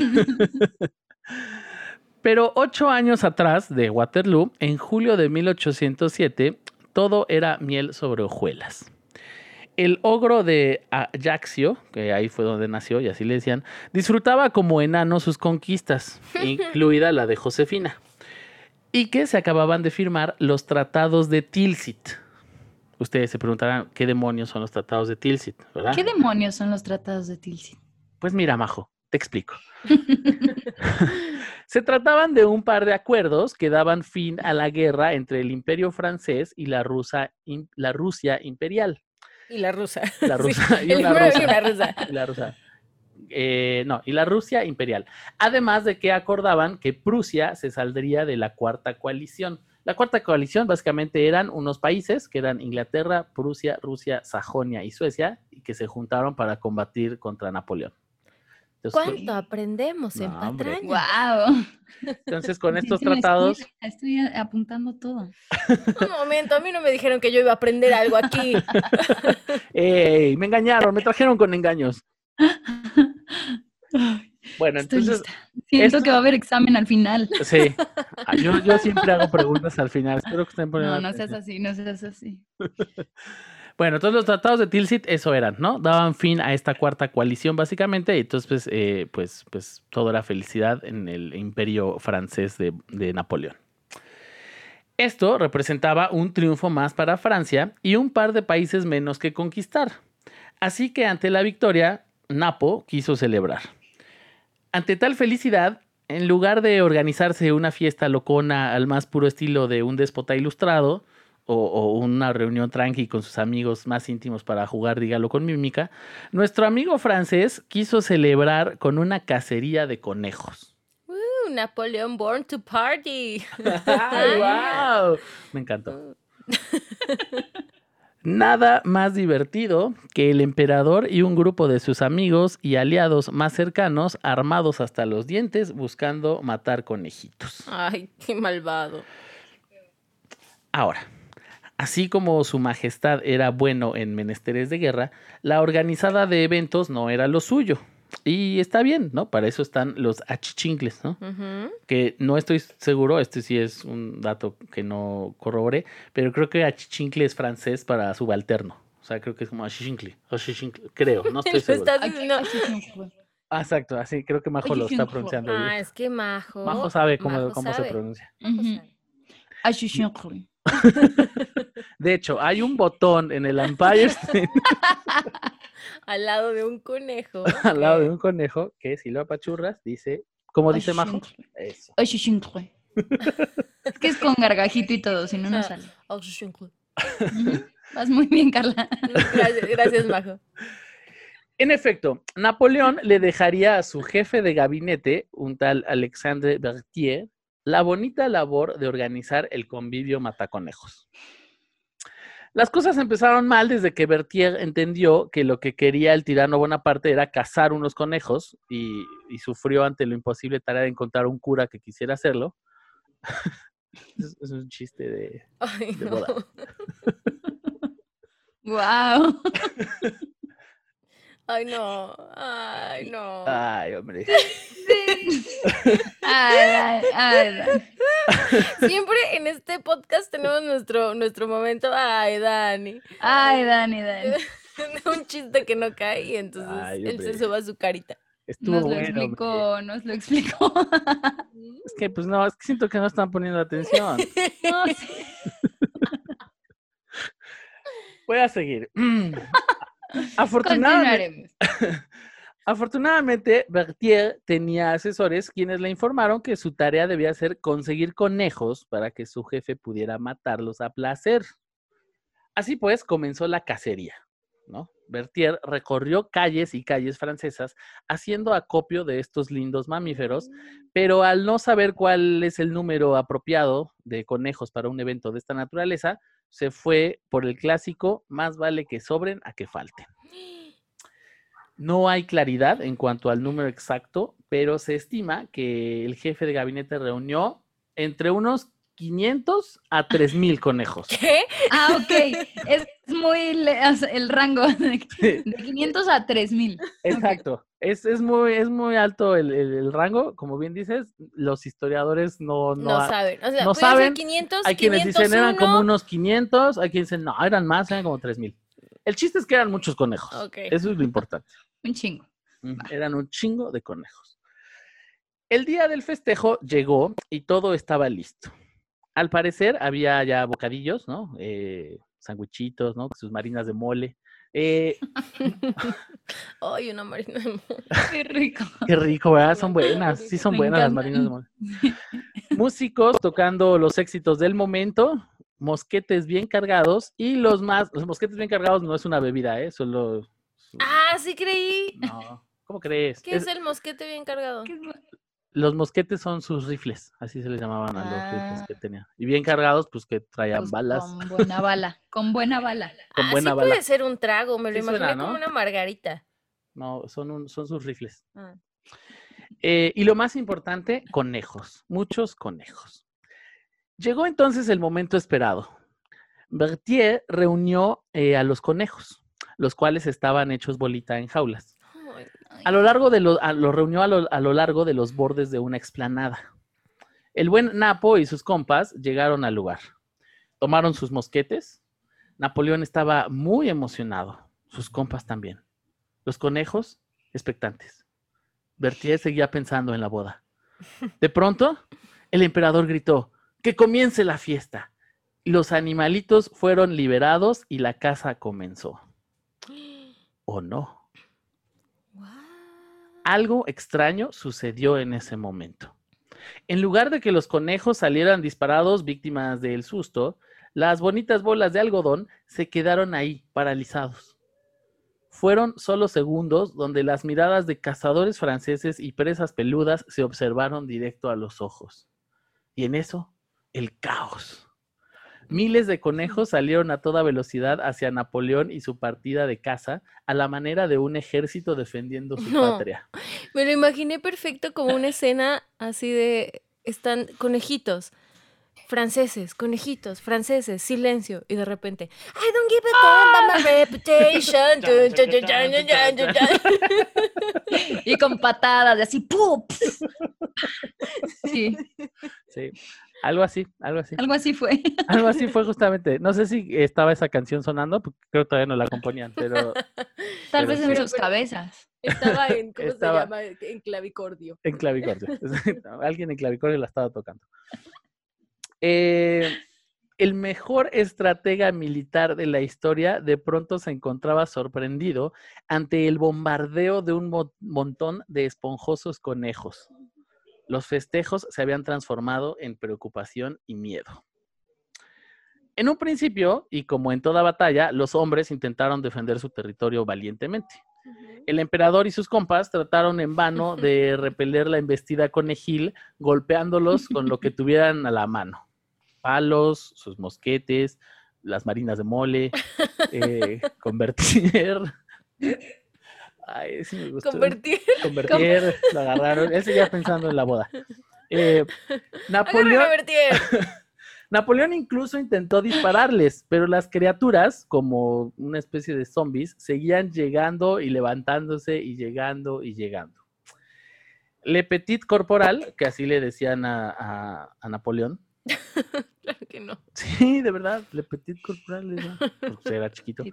Pero ocho años atrás de Waterloo, en julio de 1807, todo era miel sobre hojuelas. El ogro de Ajaccio, que ahí fue donde nació y así le decían, disfrutaba como enano sus conquistas, incluida la de Josefina, y que se acababan de firmar los tratados de Tilsit. Ustedes se preguntarán qué demonios son los tratados de Tilsit, ¿verdad?
¿Qué demonios son los tratados de Tilsit?
Pues mira, Majo, te explico. Se trataban de un par de acuerdos que daban fin a la guerra entre el Imperio francés y la, rusa, la Rusia imperial.
Y la rusa.
La
Sí,
rusa y una
una rusa.
Y la rusa. Eh, no, y la Rusia imperial. Además de que acordaban que Prusia se saldría de la cuarta coalición. La cuarta coalición básicamente eran unos países que eran Inglaterra, Prusia, Rusia, Sajonia y Suecia y que se juntaron para combatir contra Napoleón. Entonces,
¿Cuánto aprendemos en
No,
patraña?
¡Wow!
Entonces, con estos
Sí,
tratados,
estoy- apuntando todo.
Un momento, a mí no me dijeron que yo iba a aprender algo aquí.
¡ey! Me engañaron, me trajeron con engaños. Bueno,
Estoy
entonces,
lista. Siento
esto-
que va a haber examen al final.
sí. Ah, Yo, yo siempre hago preguntas al final. Espero que estén poniendo
No, no seas así, no seas así.
Bueno, entonces los tratados de Tilsit eso eran, ¿no? Daban fin a esta cuarta coalición básicamente y entonces pues, eh, pues, pues todo era felicidad en el imperio francés de, de Napoleón. Esto representaba un triunfo más para Francia y un par de países menos que conquistar. Así que ante la victoria, Napo quiso celebrar. Ante tal felicidad, en lugar de organizarse una fiesta locona al más puro estilo de un déspota ilustrado, o, o una reunión tranqui con sus amigos más íntimos para jugar, dígalo con mímica, nuestro amigo francés quiso celebrar con una cacería de conejos.
Uh, Napoleón born to party.
¡Ay, wow! Me encantó. Nada más divertido que el emperador y un grupo de sus amigos y aliados más cercanos armados hasta los dientes buscando matar conejitos.
Ay, qué malvado.
Ahora, así como su majestad era bueno en menesteres de guerra, la organizada de eventos no era lo suyo. Y está bien, ¿no? Para eso están los achichincles, ¿no? Que no estoy seguro, este sí es un dato que no corroboré, pero creo que achichincle es francés para subalterno. O sea, creo que es como achichincle, achichincle, creo, no estoy seguro.
estás diciendo.
Ah, exacto, así creo que Majo lo está pronunciando bien.
Ah, es que Majo.
Majo sabe cómo,
Majo
cómo se pronuncia.
Sabe.
Achichincle.
De hecho, hay un botón en el Empire State
Al lado de un conejo.
al lado de un conejo que si lo apachurras dice, ¿cómo dice Majo? Eso.
Es que es con gargajito y todo, si no, no
Ah.
sale. Vas muy bien, Carla.
Gracias, gracias, Majo.
En efecto, Napoleón le dejaría a su jefe de gabinete, un tal Alexandre Berthier, la bonita labor de organizar el convivio mataconejos. Las cosas empezaron mal desde que Berthier entendió que lo que quería el tirano Bonaparte era cazar unos conejos y, y sufrió ante lo imposible tarea de encontrar un cura que quisiera hacerlo. es, es un chiste de...
Ay,
De
no.
boda.
Wow.
Ay, no. Ay, no.
Ay, hombre.
Ay, ay, ay.
Siempre en este podcast tenemos nuestro, nuestro momento. Ay, Dani.
Ay, Dani, Dani.
Un chiste que no cae y entonces
Ay,
él se suba su carita.
Estuvo
Nos lo
bueno, hombre.
explicó, nos lo explicó.
Es que, pues no, es que siento que no están poniendo atención.
No, sí.
Voy a seguir. Afortunadamente, afortunadamente, Berthier tenía asesores quienes le informaron que su tarea debía ser conseguir conejos para que su jefe pudiera matarlos a placer. Así pues, comenzó la cacería. ¿no? Berthier recorrió calles y calles francesas haciendo acopio de estos lindos mamíferos, pero al no saber cuál es el número apropiado de conejos para un evento de esta naturaleza, se fue por el clásico, más vale que sobren a que falten. No hay claridad en cuanto al número exacto, pero se estima que el jefe de gabinete reunió entre unos 500 a 3000 conejos.
¿Qué?
Ah, ok. Es muy le- el rango de, de 500 a 3000.
Exacto. Es, es muy, es muy alto el, el- el rango, como bien dices, los historiadores no, no,
saben. O sea,
no saben.
500,
Hay quienes dicen eran
501.
como unos 500, hay quienes dicen no, eran más, eran como 3000. El chiste es que eran muchos conejos.
Ok.
Eso es lo importante.
Un chingo.
Eran un chingo de conejos. El día del festejo llegó y todo estaba listo. Al parecer había ya bocadillos, ¿no? Eh, sandwichitos, ¿no? Sus marinas de mole. Eh,
Ay, una marina de mo-
Qué rico.
qué rico, ¿verdad? Son buenas, sí son
Me
buenas las marinas de mole. Músicos tocando los éxitos del momento, mosquetes bien cargados y los más, los mosquetes bien cargados no es una bebida, ¿eh? Solo...
Ah, sí creí.
No, ¿cómo crees?
¿Qué es
Es-
el mosquete bien cargado?
¿Qué es
Los mosquetes son sus rifles, así se les llamaban a los rifles
Ah.
que tenían. Y bien cargados, pues que traían
Pues,
balas
Con buena bala. Con buena bala.
con
ah,
buena
sí
bala.
puede ser un trago, me lo
Sí
imaginé
suena,
como una margarita.
No, son, un- son sus rifles.
Ah.
Eh, y lo más importante, conejos, muchos conejos. Llegó entonces el momento esperado. Berthier reunió eh, a los conejos, los cuales estaban hechos bolita en jaulas. A lo largo de lo, a- lo reunió a lo, a lo largo de los bordes de una explanada. El buen Napo y sus compas llegaron al lugar. Tomaron sus mosquetes, Napoleón estaba muy emocionado, sus compas también. Los conejos, expectantes. Berthier seguía pensando en la boda. De pronto, el emperador gritó, que comience la fiesta. Los animalitos fueron liberados y la casa comenzó. ¿O no? Algo extraño sucedió en ese momento. En lugar de que los conejos salieran disparados víctimas del susto, las bonitas bolas de algodón se quedaron ahí, paralizados. Fueron solo segundos donde las miradas de cazadores franceses y presas peludas se observaron directo a los ojos. Y en eso, el caos. Miles de conejos salieron a toda velocidad hacia Napoleón y su partida de caza, a la manera de un ejército defendiendo su
No.
patria.
Me lo imaginé perfecto como una escena así de. Están conejitos. Franceses, conejitos, franceses, silencio. Y de repente, I don't give a damn about my reputation.
Y con patadas, de así, ¡pum! Sí,
Sí, algo así, algo así.
algo así fue.
Algo así fue justamente. No sé si estaba esa canción sonando, porque creo que todavía no la componían, pero
Tal
Pero
vez
sí.
en sus cabezas.
Estaba en, ¿cómo
Estaba-
se llama? En clavicordio.
en clavicordio. Alguien en clavicordio la estaba tocando. Eh, el mejor estratega militar de la historia de pronto se encontraba sorprendido ante el bombardeo de un mo- montón de esponjosos conejos. Los festejos se habían transformado en preocupación y miedo. En un principio, y como en toda batalla, los hombres intentaron defender su territorio valientemente. El emperador y sus compas trataron en vano de repeler la embestida conejil, golpeándolos con lo que tuvieran a la mano. Palos, sus mosquetes, las marinas de mole, eh, convertir. Ay, sí me gustó.
Convertir.
Convertir, lo agarraron. Él seguía pensando en la boda. Eh, Napoleón. Napoleón incluso intentó dispararles, pero las criaturas, como una especie de zombies, seguían llegando y levantándose y llegando y llegando. Le Petit Corporal, que así le decían a, a- a Napoleón.
Claro que no.
Sí, de verdad, Le Petit Corporal, decían, porque era chiquito.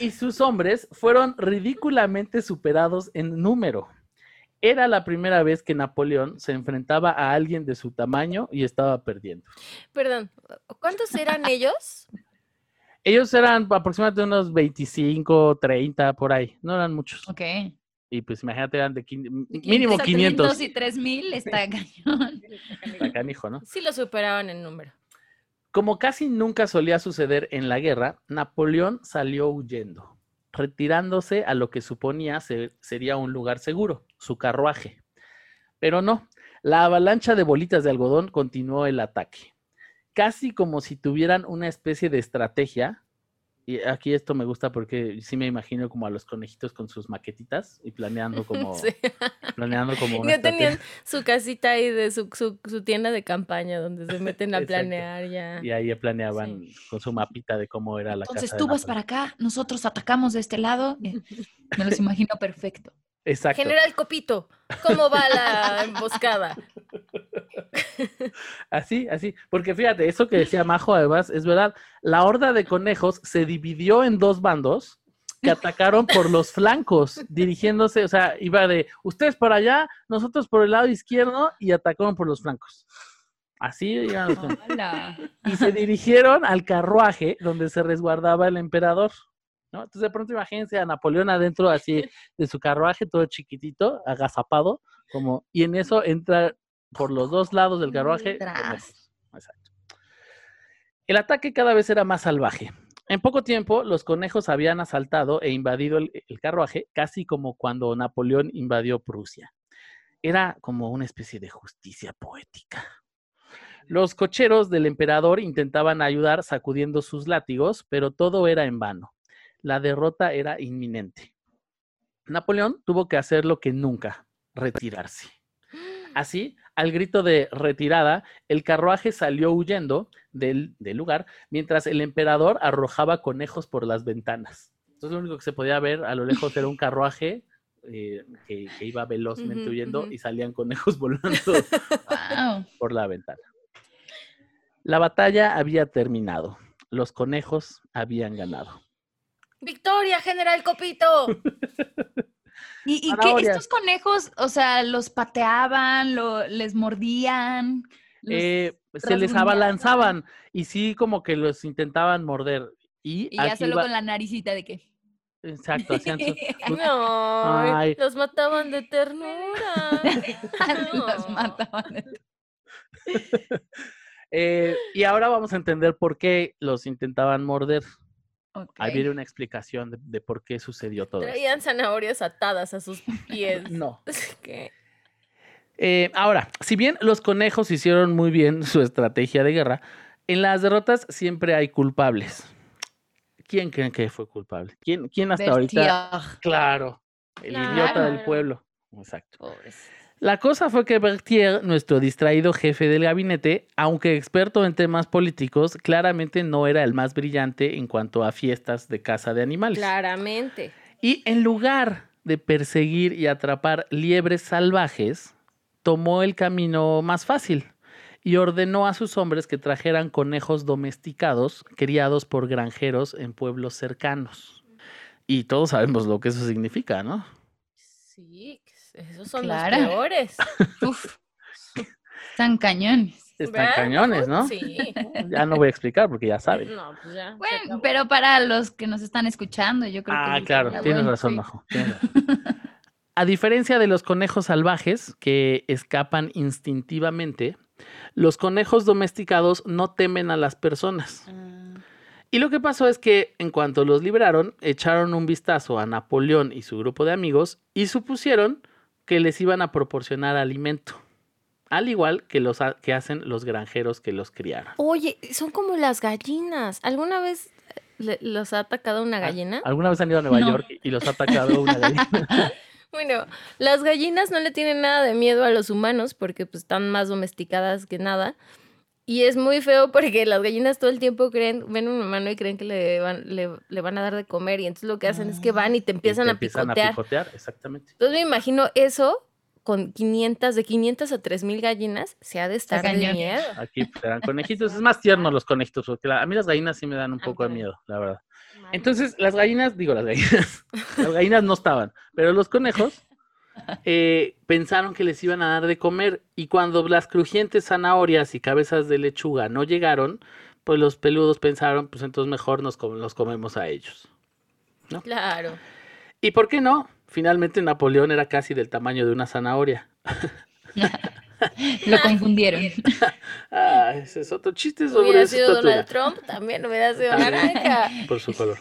Y sus hombres fueron ridículamente superados en número. Era la primera vez que Napoleón se enfrentaba a alguien de su tamaño y estaba perdiendo.
Perdón, ¿cuántos eran ellos?
Ellos eran aproximadamente unos 25, 30 por ahí, no eran muchos.
Ok.
Y pues imagínate, eran de mínimo
Entre
500.
y 3000 está cañón.
Está canijo, ¿no?
Sí lo superaban en número.
Como casi nunca solía suceder en la guerra, Napoleón salió huyendo, retirándose a lo que suponía ser- sería un lugar seguro, su carruaje. Pero no, la avalancha de bolitas de algodón continuó el ataque, casi como si tuvieran una especie de estrategia. Y aquí esto me gusta porque sí me imagino como a los conejitos con sus maquetitas y planeando como,
Sí.
planeando como
Ya tenían su casita ahí de su, su, su tienda de campaña donde se meten a planear ya.
Y ahí planeaban con su mapita de cómo era la
Entonces
casa.
tú vas para acá, nosotros atacamos de este lado. Me los imagino perfecto.
Exacto.
General Copito, ¿cómo va la emboscada?
Así, así. Porque fíjate, eso que decía Majo, además, es verdad. La horda de conejos se dividió en dos bandos que atacaron por los flancos, dirigiéndose, o sea, iba de ustedes para allá, nosotros por el lado izquierdo y atacaron por los flancos. Así.
Hola.
y se dirigieron al carruaje donde se resguardaba el emperador. ¿No? Entonces de pronto imagínense a Napoleón adentro así de su carruaje, todo chiquitito, agazapado, como, y en eso entra por los dos lados del carruaje. Exacto. El ataque cada vez era más salvaje. En poco tiempo, los conejos habían asaltado e invadido el, el carruaje, casi como cuando Napoleón invadió Prusia. Era como una especie de justicia poética. Los cocheros del emperador intentaban ayudar sacudiendo sus látigos, pero todo era en vano. La derrota era inminente. Napoleón tuvo que hacer lo que nunca, retirarse. Así, al grito de retirada, el carruaje salió huyendo del, del lugar, mientras el emperador arrojaba conejos por las ventanas. Entonces lo único que se podía ver a lo lejos era un carruaje eh, que, que iba velozmente huyendo y salían conejos volando
Wow.
por la ventana. La batalla había terminado. los conejos habían ganado.
Victoria, General Copito.
¿Y, y qué? ¿Estos conejos, o sea, los pateaban, lo, les mordían? los-
Eh, se les abalanzaban y sí como que los intentaban morder. Y,
y ya
aquí
solo
va-
con la naricita de que...
Exacto, hacían
No,
Ay.
los mataban de ternura.
los mataban.
Eh, y ahora vamos a entender por qué los intentaban morder.
Ok.
Ahí viene una explicación de, de por qué sucedió todo. esto.
Traían zanahorias atadas a sus pies.
No.
¿Qué?
Eh, ahora, si bien los conejos hicieron muy bien su estrategia de guerra, en las derrotas siempre hay culpables. ¿Quién creen que fue culpable? ¿Quién, quién hasta ahorita?
Bertier.
Claro, el idiota del pueblo. Exacto.
Pobres.
La cosa fue que Berthier, nuestro distraído jefe del gabinete, aunque experto en temas políticos, claramente no era el más brillante en cuanto a fiestas de caza de animales.
Claramente.
Y en lugar de perseguir y atrapar liebres salvajes, tomó el camino más fácil y ordenó a sus hombres que trajeran conejos domesticados criados por granjeros en pueblos cercanos. Y todos sabemos lo que eso significa, ¿no?
Sí, esos son
Clara.
los peores.
Uf. Están cañones.
Están
¿Verdad?
cañones, ¿no?
Sí.
Ya no voy a explicar porque ya saben.
No, pues ya.
Bueno, pero para los que nos están escuchando, yo creo que...
Ah, claro,
estaría
tienes
bueno,
razón,
sí.
Majo. tienes razón. A diferencia de los conejos salvajes que escapan instintivamente, los conejos domesticados no temen a las personas.
Ah,
Y lo que pasó es que en cuanto los liberaron, echaron un vistazo a Napoleón y su grupo de amigos y supusieron que les iban a proporcionar alimento, al igual que los ha- que hacen los granjeros que los criaron.
Oye, son como las gallinas. ¿Alguna vez le- los ha atacado una gallina?
¿Alguna vez han ido a Nueva
No.
York y los ha atacado una gallina?
Bueno, las gallinas no le tienen nada de miedo a los humanos porque pues están más domesticadas que nada. Y es muy feo porque las gallinas todo el tiempo creen, ven un humano y creen que le van, le, le van a dar de comer y entonces lo que hacen es que van y te
Y
empiezan, a, picotear.
a picotear, exactamente.
Entonces me imagino eso con 500, de 500 a 3000 gallinas, se ha de estar de
cañón.
miedo.
Aquí eran conejitos. Es más tierno los conejitos, porque la- a mí las gallinas sí me dan un
Ah,
poco de miedo, la verdad. Entonces, las gallinas, digo las gallinas, las gallinas no estaban, pero los conejos eh, pensaron que les iban a dar de comer y cuando las crujientes zanahorias y cabezas de lechuga no llegaron, pues los peludos pensaron, pues entonces mejor nos com- los comemos a ellos.
Claro.
¿Y por qué no? Finalmente Napoleón era casi del tamaño de una zanahoria.
Lo confundieron.
Ah, ese es otro chiste sobre
Hubiera sido. Donald Trump, también hubiera sido naranja.
por su color.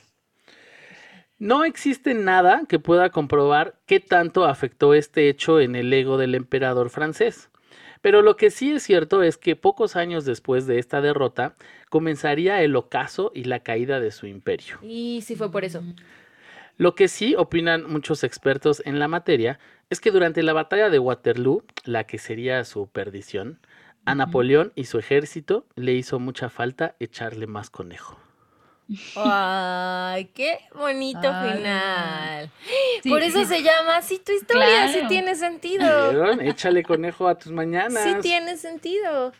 No existe nada que pueda comprobar qué tanto afectó este hecho en el ego del emperador francés. Pero lo que sí es cierto es que pocos años después de esta derrota comenzaría el ocaso y la caída de su imperio.
Y sí fue por eso.
Lo que sí opinan muchos expertos en la materia es que durante la batalla de Waterloo, la que sería su perdición, a. Napoleón y su ejército le hizo mucha falta echarle más conejo.
Ay, qué bonito
Ay.
final.
Sí,
Por eso
sí.
se llama así tu historia, sí
Claro.
tiene sentido.
¿Vieron? Échale conejo a tus mañanas.
Sí tiene sentido.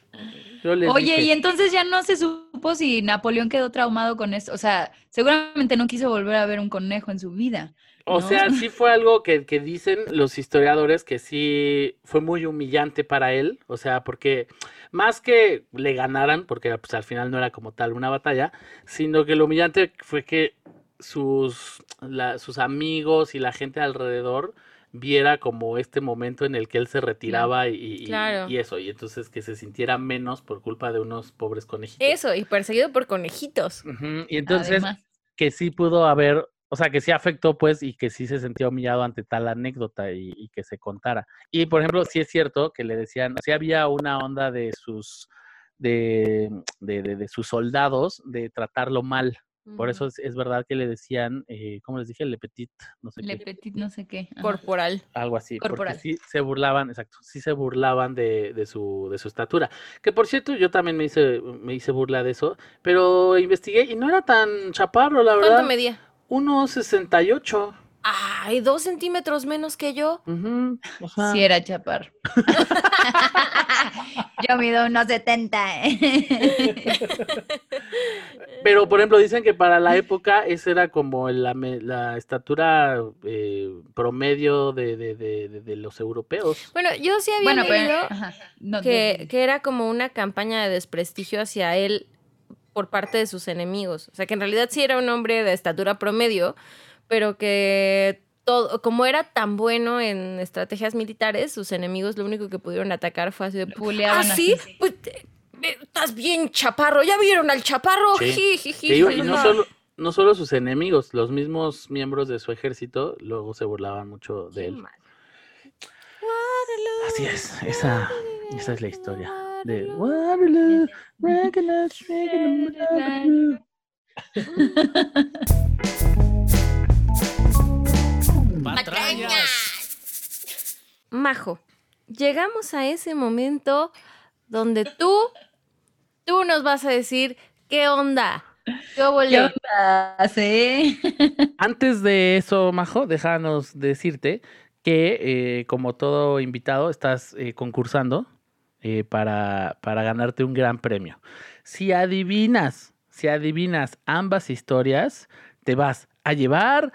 Oye,
dije,
y entonces ya no se supo si Napoleón quedó traumado con esto. O sea, seguramente no quiso volver a ver un conejo en su vida.
O
¿no?
sea, sí fue algo que, que dicen los historiadores que sí fue muy humillante para él. O sea, porque más que le ganaran, porque pues, al final no era como tal una batalla, sino que lo humillante fue que sus, la- sus amigos y la gente alrededor viera como este momento en el que él se retiraba y, y-
Claro.
y eso, y entonces que se sintiera menos por culpa de unos pobres conejitos.
Eso, y perseguido por conejitos.
Y entonces
Además.
que sí pudo haber, o sea, que sí afectó, pues, y que sí se sentía humillado ante tal anécdota y, y que se contara. Y, por ejemplo, sí es cierto que le decían, sí había una onda de sus, de, de, de- de sus soldados de tratarlo mal. Por eso es, es verdad que le decían, eh, ¿cómo les dije? Le petit, no sé
Le
qué,
petit no sé qué. Ajá.
Corporal.
algo así.
corporal.
Porque sí se burlaban, exacto, sí se burlaban de, de su, de su estatura. Que, por cierto, yo también me hice, me hice burla de eso, pero investigué y no era tan chaparro, la verdad.
¿Cuánto medía?
1,68.
Ay, dos centímetros menos que yo.
Uh -huh, ajá.
Sí era chapar. yo mido unos 70. ¿eh?
Pero, por ejemplo, dicen que para la época esa era como la, estatura eh, promedio de, los europeos.
Bueno, yo sí había
bueno,
que era como una campaña de desprestigio hacia él por parte de sus enemigos. O sea, que en realidad sí era un hombre de estatura promedio, pero que todo, como era tan bueno en estrategias militares, sus enemigos lo único que pudieron atacar fue así de
puleaban.
¿Ah, sí? Pues, estás bien chaparro, ya vieron al chaparro.
Sí. Y no solo, no solo sus enemigos, los mismos miembros de su ejército luego se burlaban mucho de él. Así es, esa, esa es la historia de Waterloo, recognize, Waterloo. Patrañas.
Majo, llegamos a ese momento donde tú, tú nos vas a decir qué onda. ¿Qué,
onda? Eh? ¿Sí?
Antes de eso, Majo, déjanos decirte que eh, como todo invitado estás eh, concursando eh, para, para ganarte un gran premio. Si adivinas, si adivinas ambas historias, te vas a llevar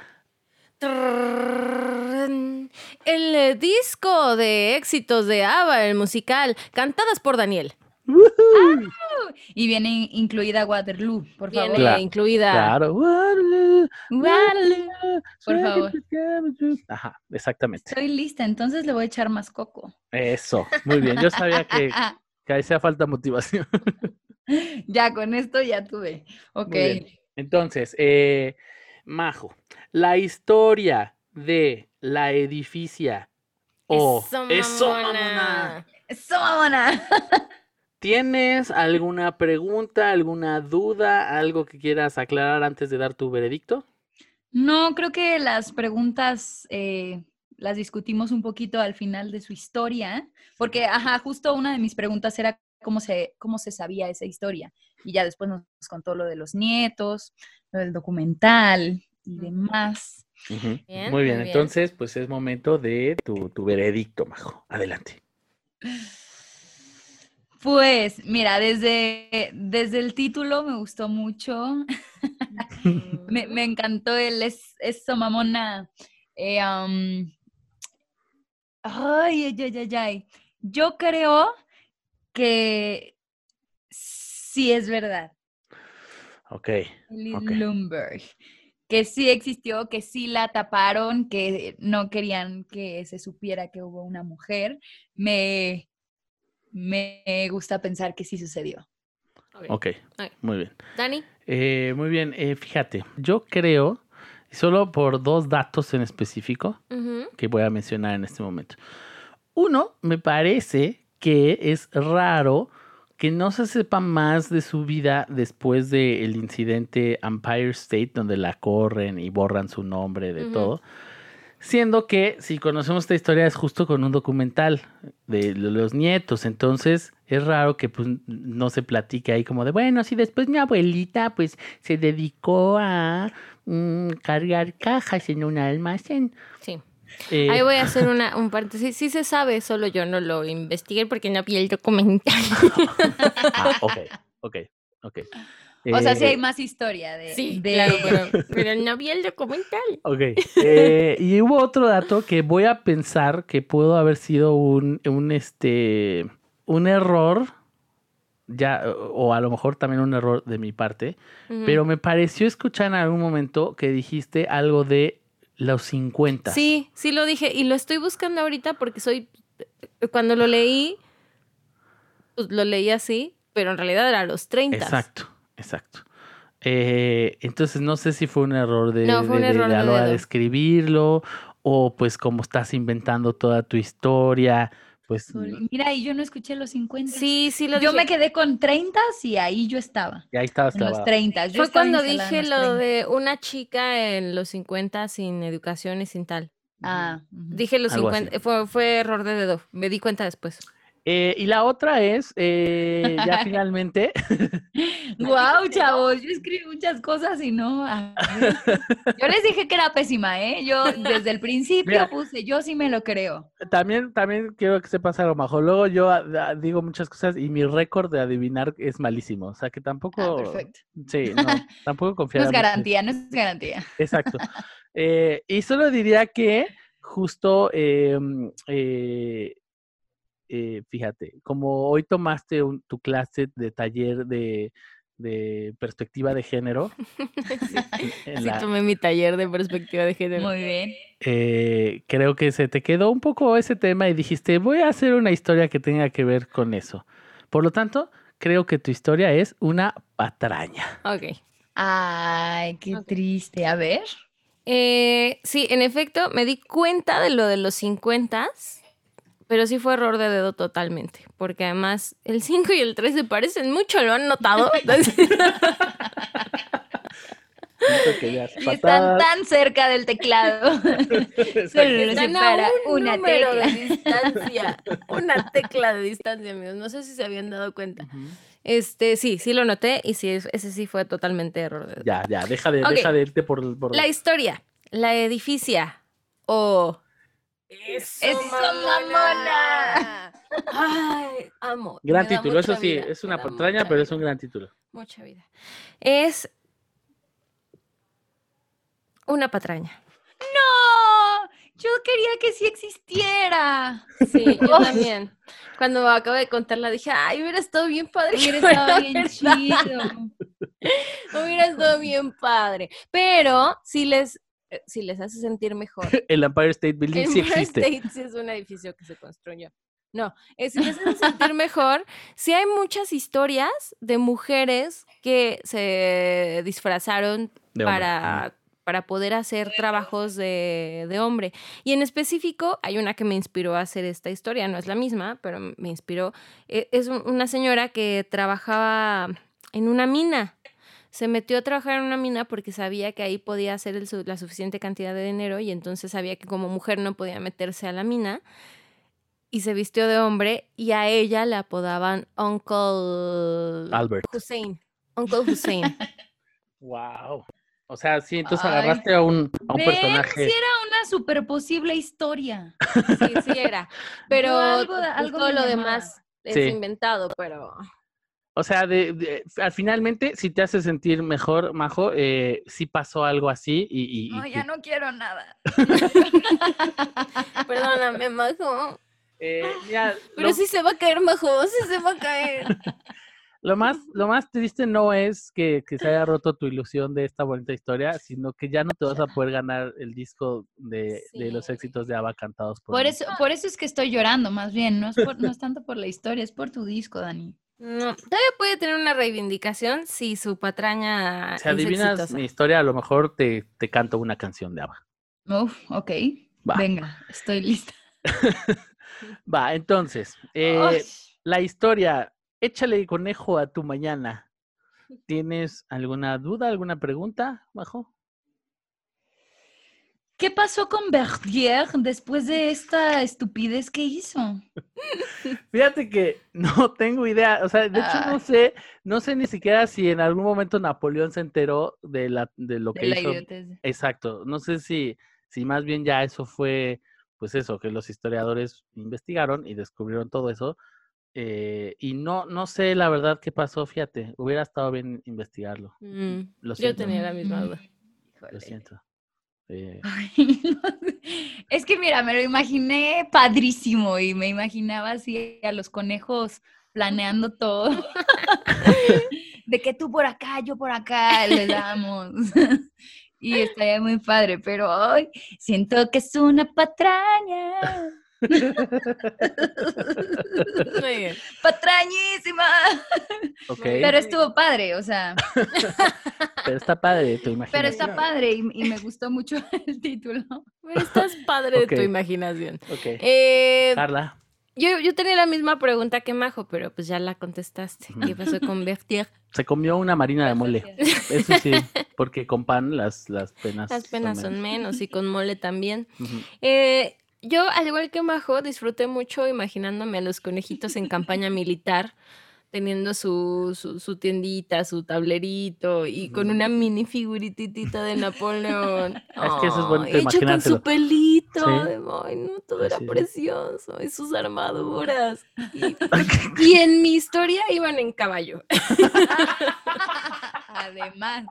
el
disco de éxitos de ABBA, el musical, cantadas por Daniel.
Y viene incluida Waterloo, por
Viene
favor.
Claro,
incluida.
Claro. Waterloo,
Waterloo. Por favor.
Ajá, exactamente.
Estoy lista, entonces le voy a echar más coco.
Eso, muy bien. Yo sabía que, que ahí hacía falta motivación.
ya, con esto ya tuve. Ok.
Muy bien. Entonces, eh, Majo, la historia de la edificia o
Eso, mamona.
¡Eso, mamona!
¿Tienes alguna pregunta, alguna duda, algo que quieras aclarar antes de dar tu veredicto?
No, creo que las preguntas eh, las discutimos un poquito al final de su historia, porque, ajá, justo una de mis preguntas era cómo se, cómo se sabía esa historia. Y ya después nos contó lo de los nietos, lo del documental y demás.
bien,
Bien, muy bien.
entonces, pues es momento de tu, tu veredicto, Majo. Adelante.
Pues, mira, desde, desde el título me gustó mucho. me, me encantó el es, eso, mamona. Eh, ay, ay, ay, ay, ay. Yo creo que sí es verdad.
Ok,
Liz
Ok.
Lumberg. Que sí existió, que sí la taparon, que no querían que se supiera que hubo una mujer. Me, me gusta pensar que sí sucedió.
ok,
Ok.
muy bien.
Dani.
Eh, muy bien, eh, fíjate, yo creo, solo por dos datos en específico, que voy a mencionar en este momento. Uno, me parece que es raro que no se sepa más de su vida después del incidente Empire State, donde la corren y borran su nombre de todo. Siendo que, si conocemos esta historia, es justo con un documental de lo- los nietos. Entonces, es raro que pues, no se platique ahí como de, bueno, si después mi abuelita pues se dedicó a mm, cargar cajas en un almacén.
Sí.
Eh,
Ahí voy a hacer una, un paréntesis. Sí se sabe, solo yo no lo investigué porque no vi el documental.
Ah, ok, ok, ok.
O sea, sí
Eh,
hay más historia de...
Sí,
de-
claro, pero, pero no vi el documental.
Ok. eh, y hubo otro dato que voy a pensar que pudo haber sido un, un, este, un error, ya, o a lo mejor también un error de mi parte, pero me pareció escuchar en algún momento que dijiste algo de los 50.
Sí, sí lo dije y lo estoy buscando ahorita porque soy cuando lo leí pues lo leí así, pero en realidad era a los 30.
Exacto, exacto. Eh, entonces no sé si fue un error de,
No, fue un
de- de-
error
de a la hora de escribirlo, o pues como estás inventando toda tu historia, pues
Mira, y yo no escuché los 50.
Sí, sí lo
yo
dije.
me quedé con 30 y ahí yo estaba.
y ahí estabas
En los
clavada.
30. Yo
Fue
estaba
cuando dije lo
30.
de una chica en los 50 sin educación y sin tal.
Ah.
Dije los
Algo
50, fue, fue error de dedo, me di cuenta después.
Eh, y la otra es, eh, ya finalmente,
Wow, chavos, yo escribí muchas cosas y no. Yo les dije que era pésima, ¿eh? Yo desde el principio
Mira.
puse, yo sí me lo creo.
también, también quiero que sepas algo, Majo. Luego yo ah, ah, digo muchas cosas y mi récord de adivinar es malísimo. O sea que
Ah,
tampoco,
perfecto.
sí, no, tampoco
No
confiar
es garantía, no es garantía.
Exacto. Eh, y solo diría que justo, eh, eh, eh, fíjate, como hoy tomaste un- tu clase de taller de, de perspectiva de género,
Sí,
la-
tomé mi taller de perspectiva de género.
Muy bien.
eh, creo que se te quedó un poco ese tema y dijiste, voy a hacer una historia que tenga que ver con eso. Por lo tanto, creo que tu historia es una patraña.
Ok.
Ay, qué triste. A ver.
Eh, sí, en efecto, me di cuenta de lo de los 50, pero sí fue error de dedo totalmente, porque además el 5 y el 3 se parecen mucho, ¿lo han notado?
Y están tan cerca del teclado. Solo
a
separa
un
una tecla.
de distancia, una tecla de distancia, amigos. No sé si se habían dado cuenta. Este, sí, sí lo noté y sí, es- ese sí fue totalmente error de dedo.
Ya, ya, deja de, deja de irte por... por...
La historia, la edificia o... ¡Eso,
¡Eso, mamona!
Ay, amo.
Gran
me
título, eso sí,
vida,
es una patraña, pero es un gran título.
Mucha vida. Es una patraña.
¡No! Yo quería que sí existiera.
Sí, yo también. Cuando acabo de contarla dije, ay, hubiera estado bien padre.
Hubiera estado bien
verdad".
chido.
Hubiera estado bien padre. Pero si les, si les hace sentir mejor.
El Empire State Building sí
Empire
existe.
State sí es un edificio que se construyó. No, eh, si les hace sentir mejor, sí hay muchas historias de mujeres que se disfrazaron
De
para, para poder hacer trabajos de, de hombre. Y en específico, hay una que me inspiró a hacer esta historia, no es la misma, pero me inspiró. Eh, Es un- una señora que trabajaba en una mina. Se metió a trabajar en una mina porque sabía que ahí podía hacer el la suficiente cantidad de dinero y entonces sabía que como mujer no podía meterse a la mina. Y se vistió de hombre y a ella le apodaban Uncle
Albert.
Hussein. Uncle Hussein.
Wow. O sea, sí, entonces
Ay.
agarraste a un, a un personaje.
sí era una super posible historia.
Sí, sí era. Pero
Yo algo de-
pues,
algo
todo lo
llamaba.
demás es
Sí.
inventado, pero
O sea, de, de- al finalmente, si te hace sentir mejor, Majo, eh, sí pasó algo así y... y- y
No,
que-
ya no quiero nada.
perdóname, Majo.
eh, mira,
Pero
lo,
sí se va a caer, Majo, sí se va a caer.
lo más, lo más triste no es que, que se haya roto tu ilusión de esta bonita historia, sino que ya no te vas a poder ganar el disco de, de los éxitos de ABBA cantados por,
Por
mí.
eso, por eso es que estoy llorando, más bien. No es, por- no es tanto por la historia, es por tu disco, Dani.
No, todavía puede tener una reivindicación si su patraña
Si
es
adivinas
exitosa.
mi historia, a lo mejor te, te canto una canción de ABBA.
Uf, ok.
Va.
Venga, estoy lista.
Va, entonces, eh, la historia, échale conejo a tu mañana. ¿Tienes alguna duda, alguna pregunta, Majo?
¿Qué pasó con Verdier después de esta estupidez que hizo?
Fíjate que no tengo idea, o sea, de hecho no sé, no sé ni siquiera si en algún momento Napoleón se enteró de la de lo
De
que
la
hizo.
idiotez.
Exacto, no sé si si más bien ya eso fue pues eso que los historiadores investigaron y descubrieron todo eso. eh, y no no sé la verdad qué pasó, fíjate, hubiera estado bien investigarlo.
Mm,
Lo
yo tenía la misma
Mm.
duda.
lo
Híjole.
siento. Eh.
Es que mira, me lo imaginé padrísimo y me imaginaba así a los conejos planeando todo. De que tú por acá, yo por acá, le damos. Y estaría muy padre, pero hoy siento que es una patraña.
Muy bien.
Patrañísima. Pero estuvo padre, o sea,
pero está padre tu imaginación.
pero está padre y, y me gustó mucho el título.
Pero estás padre de tu imaginación.
Ok.
Eh,
Carla.
yo, yo tenía la misma pregunta que Majo, pero pues ya la contestaste. ¿Qué pasó con Bertier?
Se comió una marina de mole. Eso sí, porque con pan las, las penas.
Las penas son
menos.
menos y con mole también. Eh, yo, al igual que Majo, disfruté mucho imaginándome a los conejitos en campaña militar, teniendo su, su, su tiendita, su tablerito y con una mini figurititita de Napoleón.
Es que eso es bonito
hecho con su pelito.
Sí.
de- Ay, no, todo era precioso. Y sus armaduras. Y, y en mi historia iban en caballo.
Además.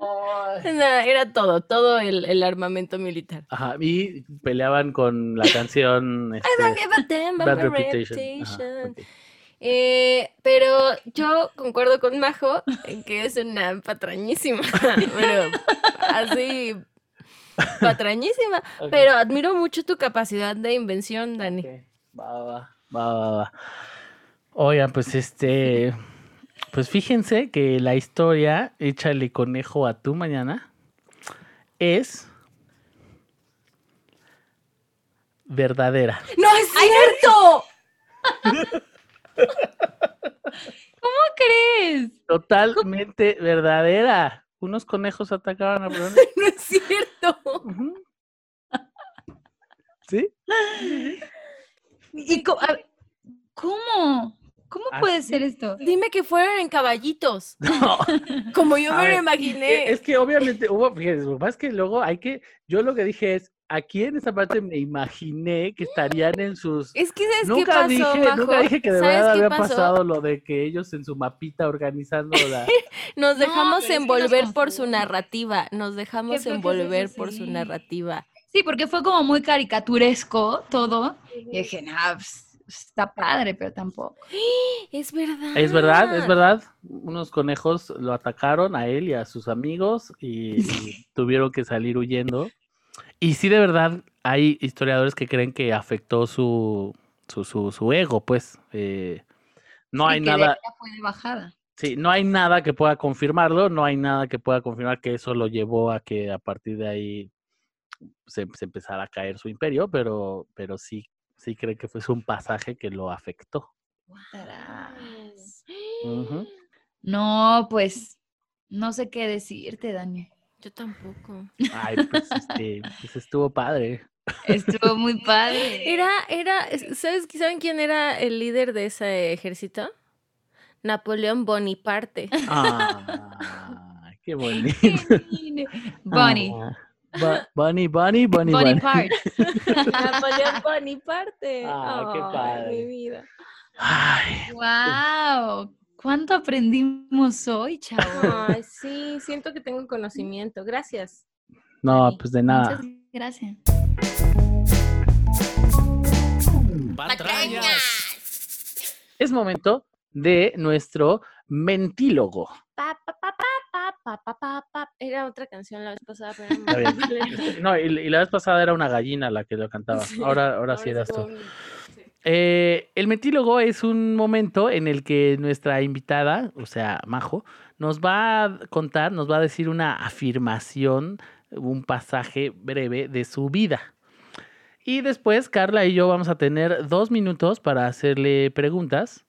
Nada, Era todo, todo el, el armamento militar.
Ajá, y peleaban con la canción
I don't
este,
give a damn about
Bad
my
Reputation. Ajá,
reputation.
ok.
Eh, pero yo concuerdo con Majo en que es una patrañísima, pero así patrañísima. Pero admiro mucho tu capacidad de invención, Dani.
Va, va, va, va, va. Oigan, pues este, pues fíjense que la historia, échale conejo a tu mañana, es verdadera.
¡No es cierto!
¿Cómo crees?
Totalmente verdadera. Unos conejos atacaban a Bruno.
¡No es cierto!
¿Sí?
¿Y ¿Cómo? ¿Cómo puede ser esto?
Dime que fueron en caballitos,
No.
como yo
A
me lo
ver,
imaginé.
Es que obviamente hubo, fíjense, lo es que luego hay que, yo lo que dije es, aquí en esta parte me imaginé que estarían en sus...
Es que ¿sabes qué
Nunca
pasó,
dije,
Majo?
nunca dije que de
¿Sabes
verdad
qué
había
pasó?
pasado lo de que ellos en su mapita organizando la...
Nos
No,
dejamos
pero es que nos
envolver por su narrativa. Nos dejamos
fue que es
envolver por su narrativa.
Sí, porque fue como muy caricaturesco todo. Y dije, nah, pues, está padre, pero tampoco.
Es verdad.
Es verdad, es verdad. Unos conejos lo atacaron a él y a sus amigos y, y tuvieron que salir huyendo. Y sí, de verdad, hay historiadores que creen que afectó su, su, su, su ego, pues. eh, no
Sí,
hay
que
nada,
fue de bajada.
sí, no hay nada que pueda confirmarlo, no hay nada que pueda confirmar que eso lo llevó a que a partir de ahí se, se empezara a caer su imperio, pero, pero sí, sí creen que fue un pasaje que lo afectó.
No, pues, no sé qué decirte, Dani.
Yo tampoco.
Ay, pues, este, pues estuvo padre.
Estuvo muy padre.
Era, era, es- ¿sabes, ¿saben quién era el líder de ese ejército? Napoleón Bonaparte.
Ah, qué bonito.
Bonnie.
Ah, Bu- Bunny, Bunny, Bunny, Bunny.
Part.
Napoleón Bonaparte.
Ah, qué padre.
mi vida.
Ay,
¡Wow! ¿Cuánto aprendimos hoy, chavo?
Ay, sí, siento que tengo conocimiento. Gracias.
no, pues de nada.
Muchas gracias.
Es momento de nuestro mentílogo.
Pa, pa, pa, pa, pa, pa, pa, pa, pa. Era otra canción la vez pasada, pero no
No, y, y la vez pasada era una gallina la que lo cantaba.
Sí,
Ahora, ahora sí eras tú.
sí.
Eh, el mentílogo es un momento en el que nuestra invitada, o sea, Majo, nos va a contar, nos va a decir una afirmación, un pasaje breve de su vida. Y después Carla y yo vamos a tener dos minutos para hacerle preguntas.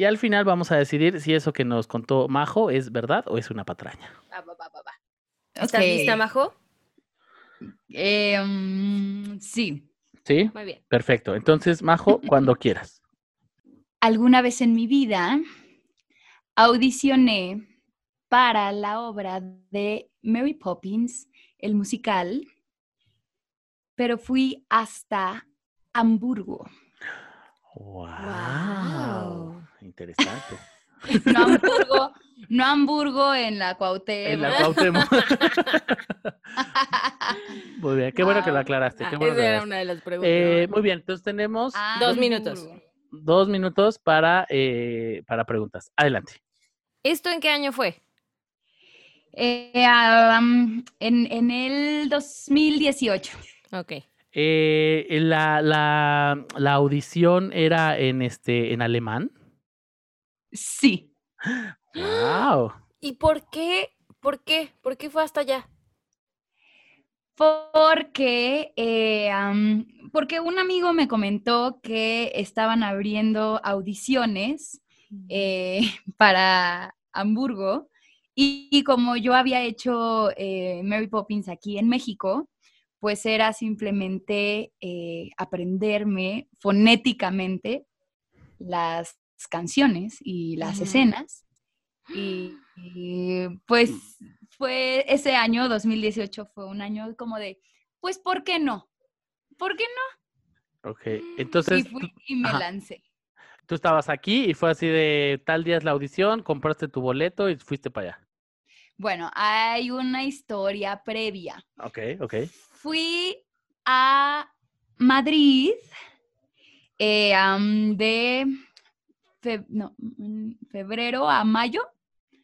Y al final vamos a decidir si eso que nos contó Majo es verdad o es una patraña.
Va, va, va, va, va. ¿Estás lista, Majo?
Eh, mm, sí.
¿Sí?
Muy bien.
Perfecto. Entonces, Majo, cuando quieras.
Alguna vez en mi vida audicioné para la obra de Mary Poppins, el musical, pero fui hasta Hamburgo.
Wow.
Guau.
Interesante.
No Hamburgo, no Hamburgo en la Cuauhtémoc.
En la Cuauhtémoc. Muy bien, qué bueno que lo aclaraste.
Ah,
qué bueno que
esa era
aclaraste.
una de las preguntas.
Eh, muy bien, entonces tenemos
Ah,
Dos minutos.
Hamburgo.
dos minutos para, eh, para preguntas. Adelante.
¿Esto en qué año fue?
Eh, ah, um, en, en el 2018.
Ok.
Eh, la, la, la audición era en este en alemán.
Sí.
Wow.
¿Y por qué? ¿Por qué? ¿Por qué fue hasta allá?
Porque, eh, porque un amigo me comentó que estaban abriendo audiciones eh, para Hamburgo y, y como yo había hecho eh, Mary Poppins aquí en México, pues era simplemente eh, aprenderme fonéticamente las canciones y las escenas. Y, y, pues fue ese año, 2018, fue un año como de, pues, ¿por qué no? ¿Por qué no?
Ok, entonces
y fui y me
ajá.
lancé.
tú estabas aquí y fue así de tal día es la audición, compraste tu boleto y fuiste para allá.
Bueno, hay una historia previa.
Ok, ok.
Fui a Madrid eh, am, de fe- no, mm, febrero a mayo.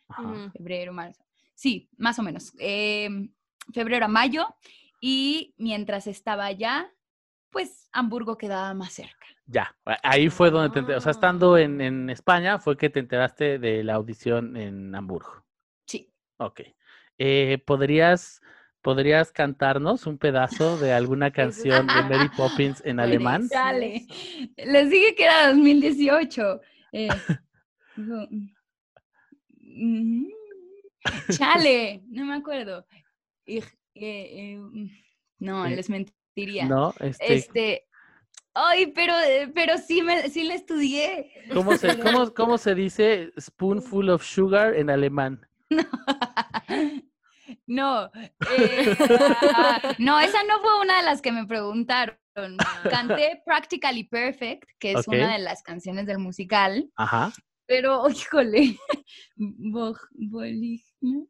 Ajá.
Febrero, marzo. Sí, más o menos. em, febrero a mayo. Y mientras estaba allá, pues Hamburgo quedaba más cerca.
Ya, ahí fue donde te enter- o sea, estando en,
Ah.
en España fue que te enteraste de la audición en Hamburgo.
Sí.
Ok. Eh, ¿podrías, ¿podrías cantarnos un pedazo de alguna canción de Mary Poppins en alemán?
Dale. Les dije que era 2018. Eh, mm, Chale, no me acuerdo. Eh, eh, mm, no,
Eh,
les mentiría.
No, este,
Este, ay, pero, eh, pero sí, me, sí le estudié.
¿cómo se, cómo, cómo se dice spoonful of sugar en alemán?
No, eh, ah, no, esa no fue una de las que me preguntaron. Canté Practically Perfect, que es una de las canciones del musical,
Ajá.
pero, híjole,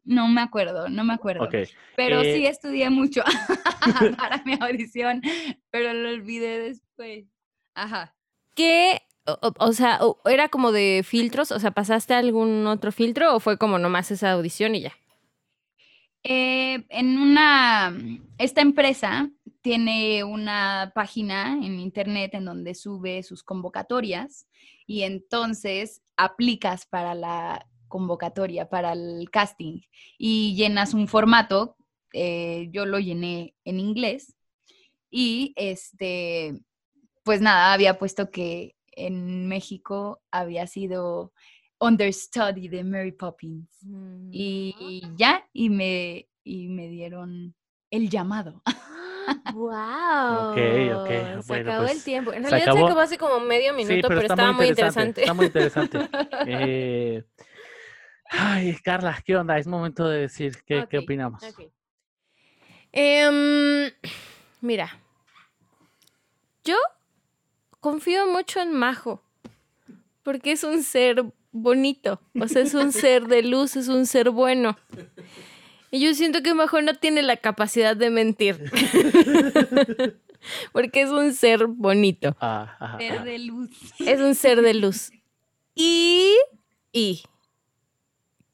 no me acuerdo, no me acuerdo.
Ok.
Pero
Eh,
sí estudié mucho para mi audición, pero lo olvidé después. Ajá.
¿Qué? O, o- sea, ¿era como de filtros? O sea, ¿pasaste algún otro filtro o fue como nomás esa audición y ya?
Eh, en una, esta empresa tiene una página en internet en donde sube sus convocatorias y entonces aplicas para la convocatoria, para el casting y llenas un formato. eh, yo lo llené en inglés y este, pues nada, había puesto que en México había sido understudy de Mary Poppins. Y ya, y me, y me dieron el llamado.
¡Wow!
Ok, ok,
Se
bueno,
acabó el
pues,
tiempo. En
se
realidad
acabó.
se acabó hace como medio minuto,
Sí,
pero, estaba muy interesante.
Está muy interesante. Eh, ay, Carla, ¿qué onda? Es momento de decir qué, qué opinamos.
Em, mira, yo confío mucho en Majo, porque es un ser bonito, o sea, es un ser de luz, es un ser bueno. Y yo siento que Majo no tiene la capacidad de mentir, porque es un ser bonito.
Ah, ajá,
Ser
ajá.
de luz.
Es un ser de luz. Y, y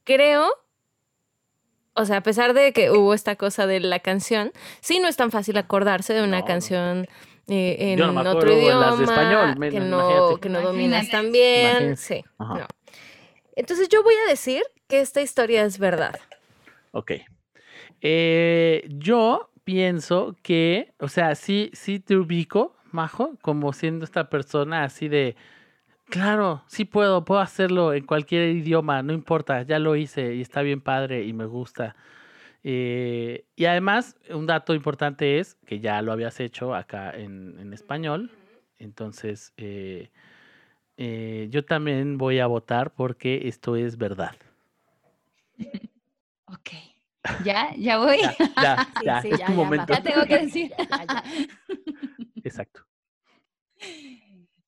creo, o sea, a pesar de que hubo esta cosa de la canción, sí no es tan fácil acordarse de una
No, no.
canción eh, en
Yo no me
otro idioma
las de español,
que no, que no dominas tan bien.
Imagínate.
Sí,
Ajá.
no. Entonces yo voy a decir que esta historia es verdad.
Ok. Eh, yo pienso que, o sea, sí, sí te ubico, Majo, como siendo esta persona así de, claro, sí puedo, puedo hacerlo en cualquier idioma, no importa, ya lo hice y está bien padre y me gusta. Eh, y además, un dato importante es que ya lo habías hecho acá en, en español, entonces eh, eh, yo también voy a votar porque esto es verdad.
Ok. ¿Ya? ¿Ya voy?
Ya, ya,
Sí,
ya,
sí,
es
ya,
tu
ya,
momento.
Ya tengo que decir.
Exacto.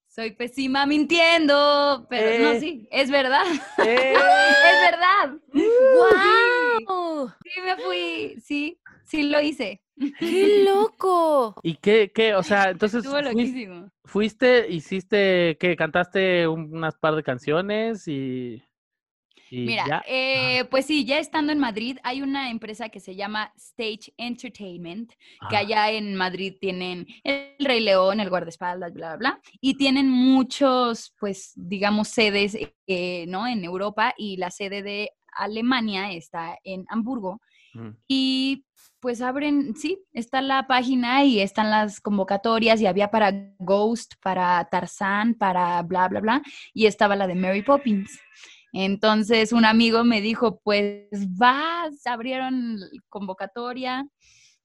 Soy pésima mintiendo, pero no,
Eh.
sí, es verdad.
¡Eh!
Es verdad.
¡Guau!
Sí, me fui. Sí, sí lo hice.
¡Qué loco!
¿Y qué, qué? O sea, entonces
Estuvo loquísimo.
fuiste, hiciste, que cantaste un- unas par de canciones y, y
Mira,
ya.
eh, pues sí, ya estando en Madrid, hay una empresa que se llama Stage Entertainment, que
Ah,
allá en Madrid tienen el Rey León, el guardaespaldas, bla, bla, bla, y tienen muchos, pues, digamos, sedes, eh, ¿no? En Europa, y la sede de Alemania está en Hamburgo, y pues abren, sí, está la página y están las convocatorias, y había para Ghost, para Tarzán, para bla, bla, bla, y estaba la de Mary Poppins. Entonces un amigo me dijo, pues vas, abrieron convocatoria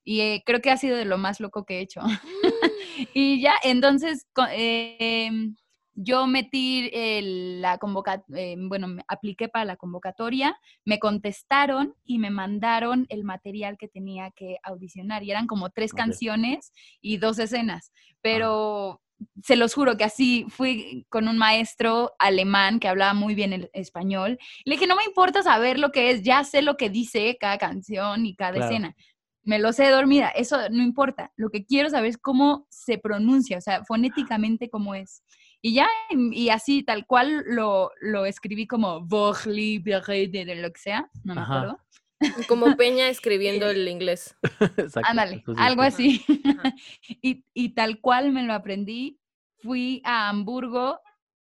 Y eh, creo que ha sido de lo más loco que he hecho. y ya, entonces, em, yo metí el- la convocatoria, bueno, me apliqué para la convocatoria, me contestaron y me mandaron el material que tenía que audicionar. Y eran como tres canciones y dos escenas. Pero se los juro que así fui con un maestro alemán que hablaba muy bien el español. Le dije, no me importa saber lo que es, ya sé lo que dice cada canción y cada
Claro.
escena. Me lo sé dormida, eso no importa. Lo que quiero saber es cómo se pronuncia, o sea, fonéticamente cómo es. Y ya, y y así, tal cual lo, lo escribí como Vochli, de lo que sea, no me
Ajá.
acuerdo.
Como Peña escribiendo el inglés.
Exacto,
Ándale, algo
sí.
así. Y, y tal cual me lo aprendí. Fui a Hamburgo,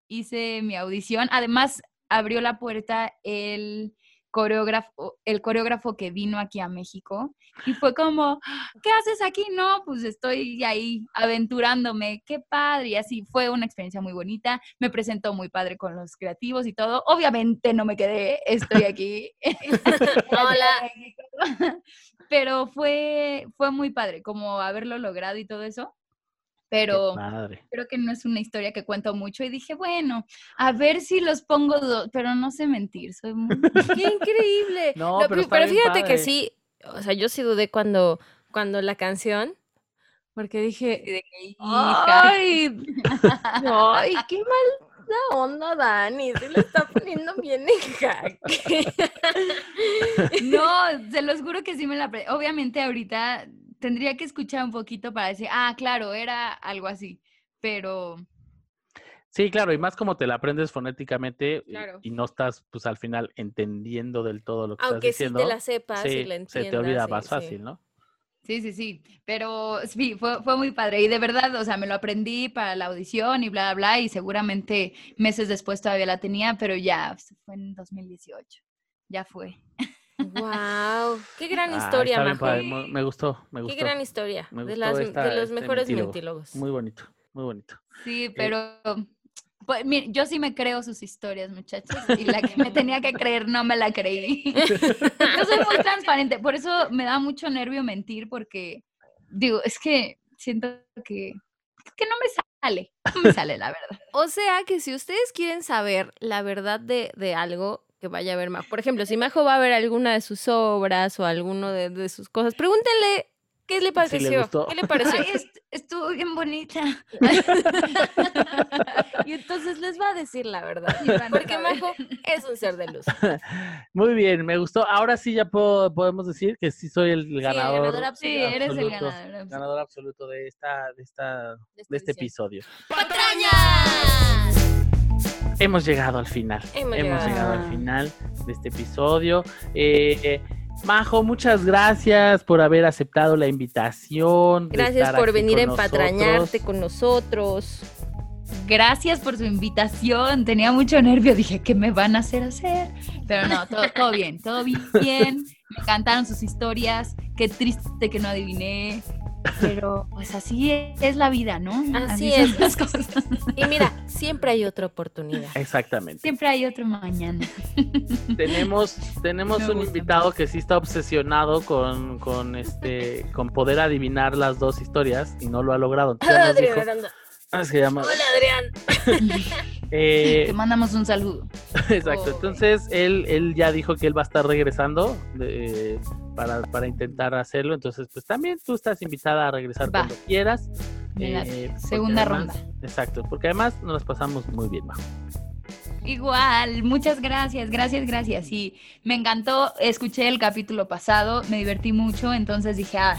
hice mi audición. Además, abrió la puerta el coreógrafo, el coreógrafo que vino aquí a México. Y fue como, ¿qué haces aquí? No, pues estoy ahí aventurándome. Qué padre. Y así fue una experiencia muy bonita. Me presentó muy padre con los creativos y todo. Obviamente no me quedé, estoy aquí.
Hola.
Pero fue, fue muy padre, como haberlo logrado y todo eso. Pero creo que no es una historia que cuento mucho. Y dije, bueno, a ver si los pongo, do- pero no sé mentir. Soy muy...
¡Qué increíble!
No,
No,
pero
fíjate
padre.
que sí, o sea, yo sí dudé cuando, cuando la canción, porque dije,
de que, hija.
¡ay! ¡Ay, qué mala onda, Dani! Se lo está poniendo bien en jaque.
No, se los juro que sí me la. Obviamente ahorita tendría que escuchar un poquito para decir, ah, claro, era algo así. Pero
Sí, claro, y más como te la aprendes fonéticamente y-
Claro.
y, no estás, pues al final entendiendo del todo lo que
Aunque
estás
sí
diciendo.
te la sepas y
sí,
la entiendas.
se te olvida
sí,
más
sí.
fácil, ¿no?
sí, sí, sí. Pero sí, fue, fue muy padre. Y de verdad, o sea, me lo aprendí para la audición y bla, bla, bla. Y seguramente meses después todavía la tenía, pero ya fue en 2018. Ya fue.
¡Wow! ¡Qué gran
Ah,
historia, Majo!
padre, Me gustó, me
¡Qué
gustó.
gran historia!
Me
De,
gustó
las,
esta-
de los
este
mejores
mentílogo.
mentilogos.
Muy bonito, muy bonito.
Sí, pero pues, mire, yo sí me creo sus historias, muchachos. Y la que me tenía que creer no me la creí. Yo soy muy transparente, por eso me da mucho nervio mentir, porque digo, es que siento que, que no me sale, no me sale la verdad.
O sea que si ustedes quieren saber la verdad de, de algo, que vaya a ver Majo. Por ejemplo, si Majo va a ver alguna de sus obras o alguno de, de sus cosas, pregúntenle qué le pareció.
gustó.
¿Qué le pareció?
Ay, est- estuvo bien bonita.
y entonces les va a decir la verdad. Porque. Majo es un ser de luz.
Muy bien, me gustó. Ahora sí ya puedo, podemos decir que sí soy el ganador.
ganador absoluto.
Sí, eres el
absoluto,
ganador. absoluto.
ganador absoluto de esta, de esta, de este
edición.
episodio.
¡Patrañas!
Hemos llegado al final.
Hemos
llegado.
llegado.
al final de este episodio. Eh, eh, Majo, muchas gracias por haber aceptado la invitación. de
Gracias
estar
por
aquí
venir a empatrañarte con nosotros.
Gracias por su invitación. Tenía mucho nervio. Dije, ¿qué me van a hacer hacer? Pero no, todo, todo bien, todo bien. Me encantaron sus historias. Qué triste que no adiviné. Pero pues así es la vida, ¿no?
Así es.
las cosas.
Y mira, siempre hay otra oportunidad.
Exactamente.
Siempre hay otro mañana.
tenemos tenemos un
gusta.
invitado que sí está obsesionado con, con este con poder adivinar las dos historias y no lo ha logrado. Entonces ya nos dijo- Ah, se llama.
Hola, Adrián.
eh,
Te mandamos un saludo.
exacto.
Oh.
Entonces él él ya dijo que él va a estar regresando de- para, para intentar hacerlo. Entonces pues también tú estás invitada a regresar
Va.
cuando quieras. Eh,
Segunda
además-
ronda.
Exacto, porque además nos las pasamos muy bien, Majo.
Igual, muchas gracias, gracias, gracias. Y me encantó, escuché el capítulo pasado, me divertí mucho, entonces dije, ah,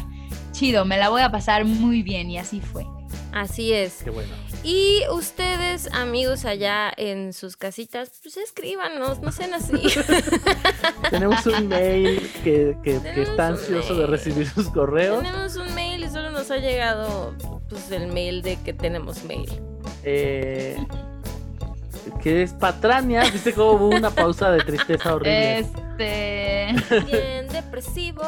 chido, me la voy a pasar muy bien y así fue.
Así es.
Qué bueno.
Y ustedes, amigos allá en sus casitas, pues escríbanos, no sean así.
Tenemos un mail que, que- está ansioso de recibir sus correos.
tenemos un mail y solo nos ha llegado pues el mail de que tenemos mail.
eh, que es patraña. ¿Viste cómo hubo una pausa de tristeza horrible?
Este,
Bien depresivo.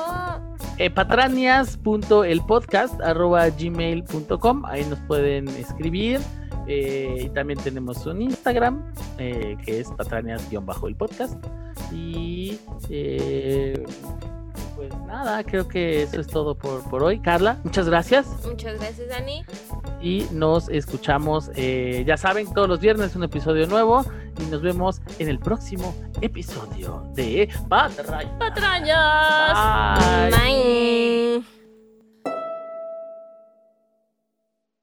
Eh, patrañas.elpodcast arroba gmail.com ahí nos pueden escribir eh, y también tenemos un Instagram eh, que es patrañas-el podcast y eh, pues nada, creo que eso es todo por, por hoy. Carla, muchas gracias.
Muchas gracias, Dani.
Y nos escuchamos, eh, ya saben, todos los viernes un episodio nuevo. Y nos vemos en el próximo episodio de Patrañas.
¡Patrañas!
Bye.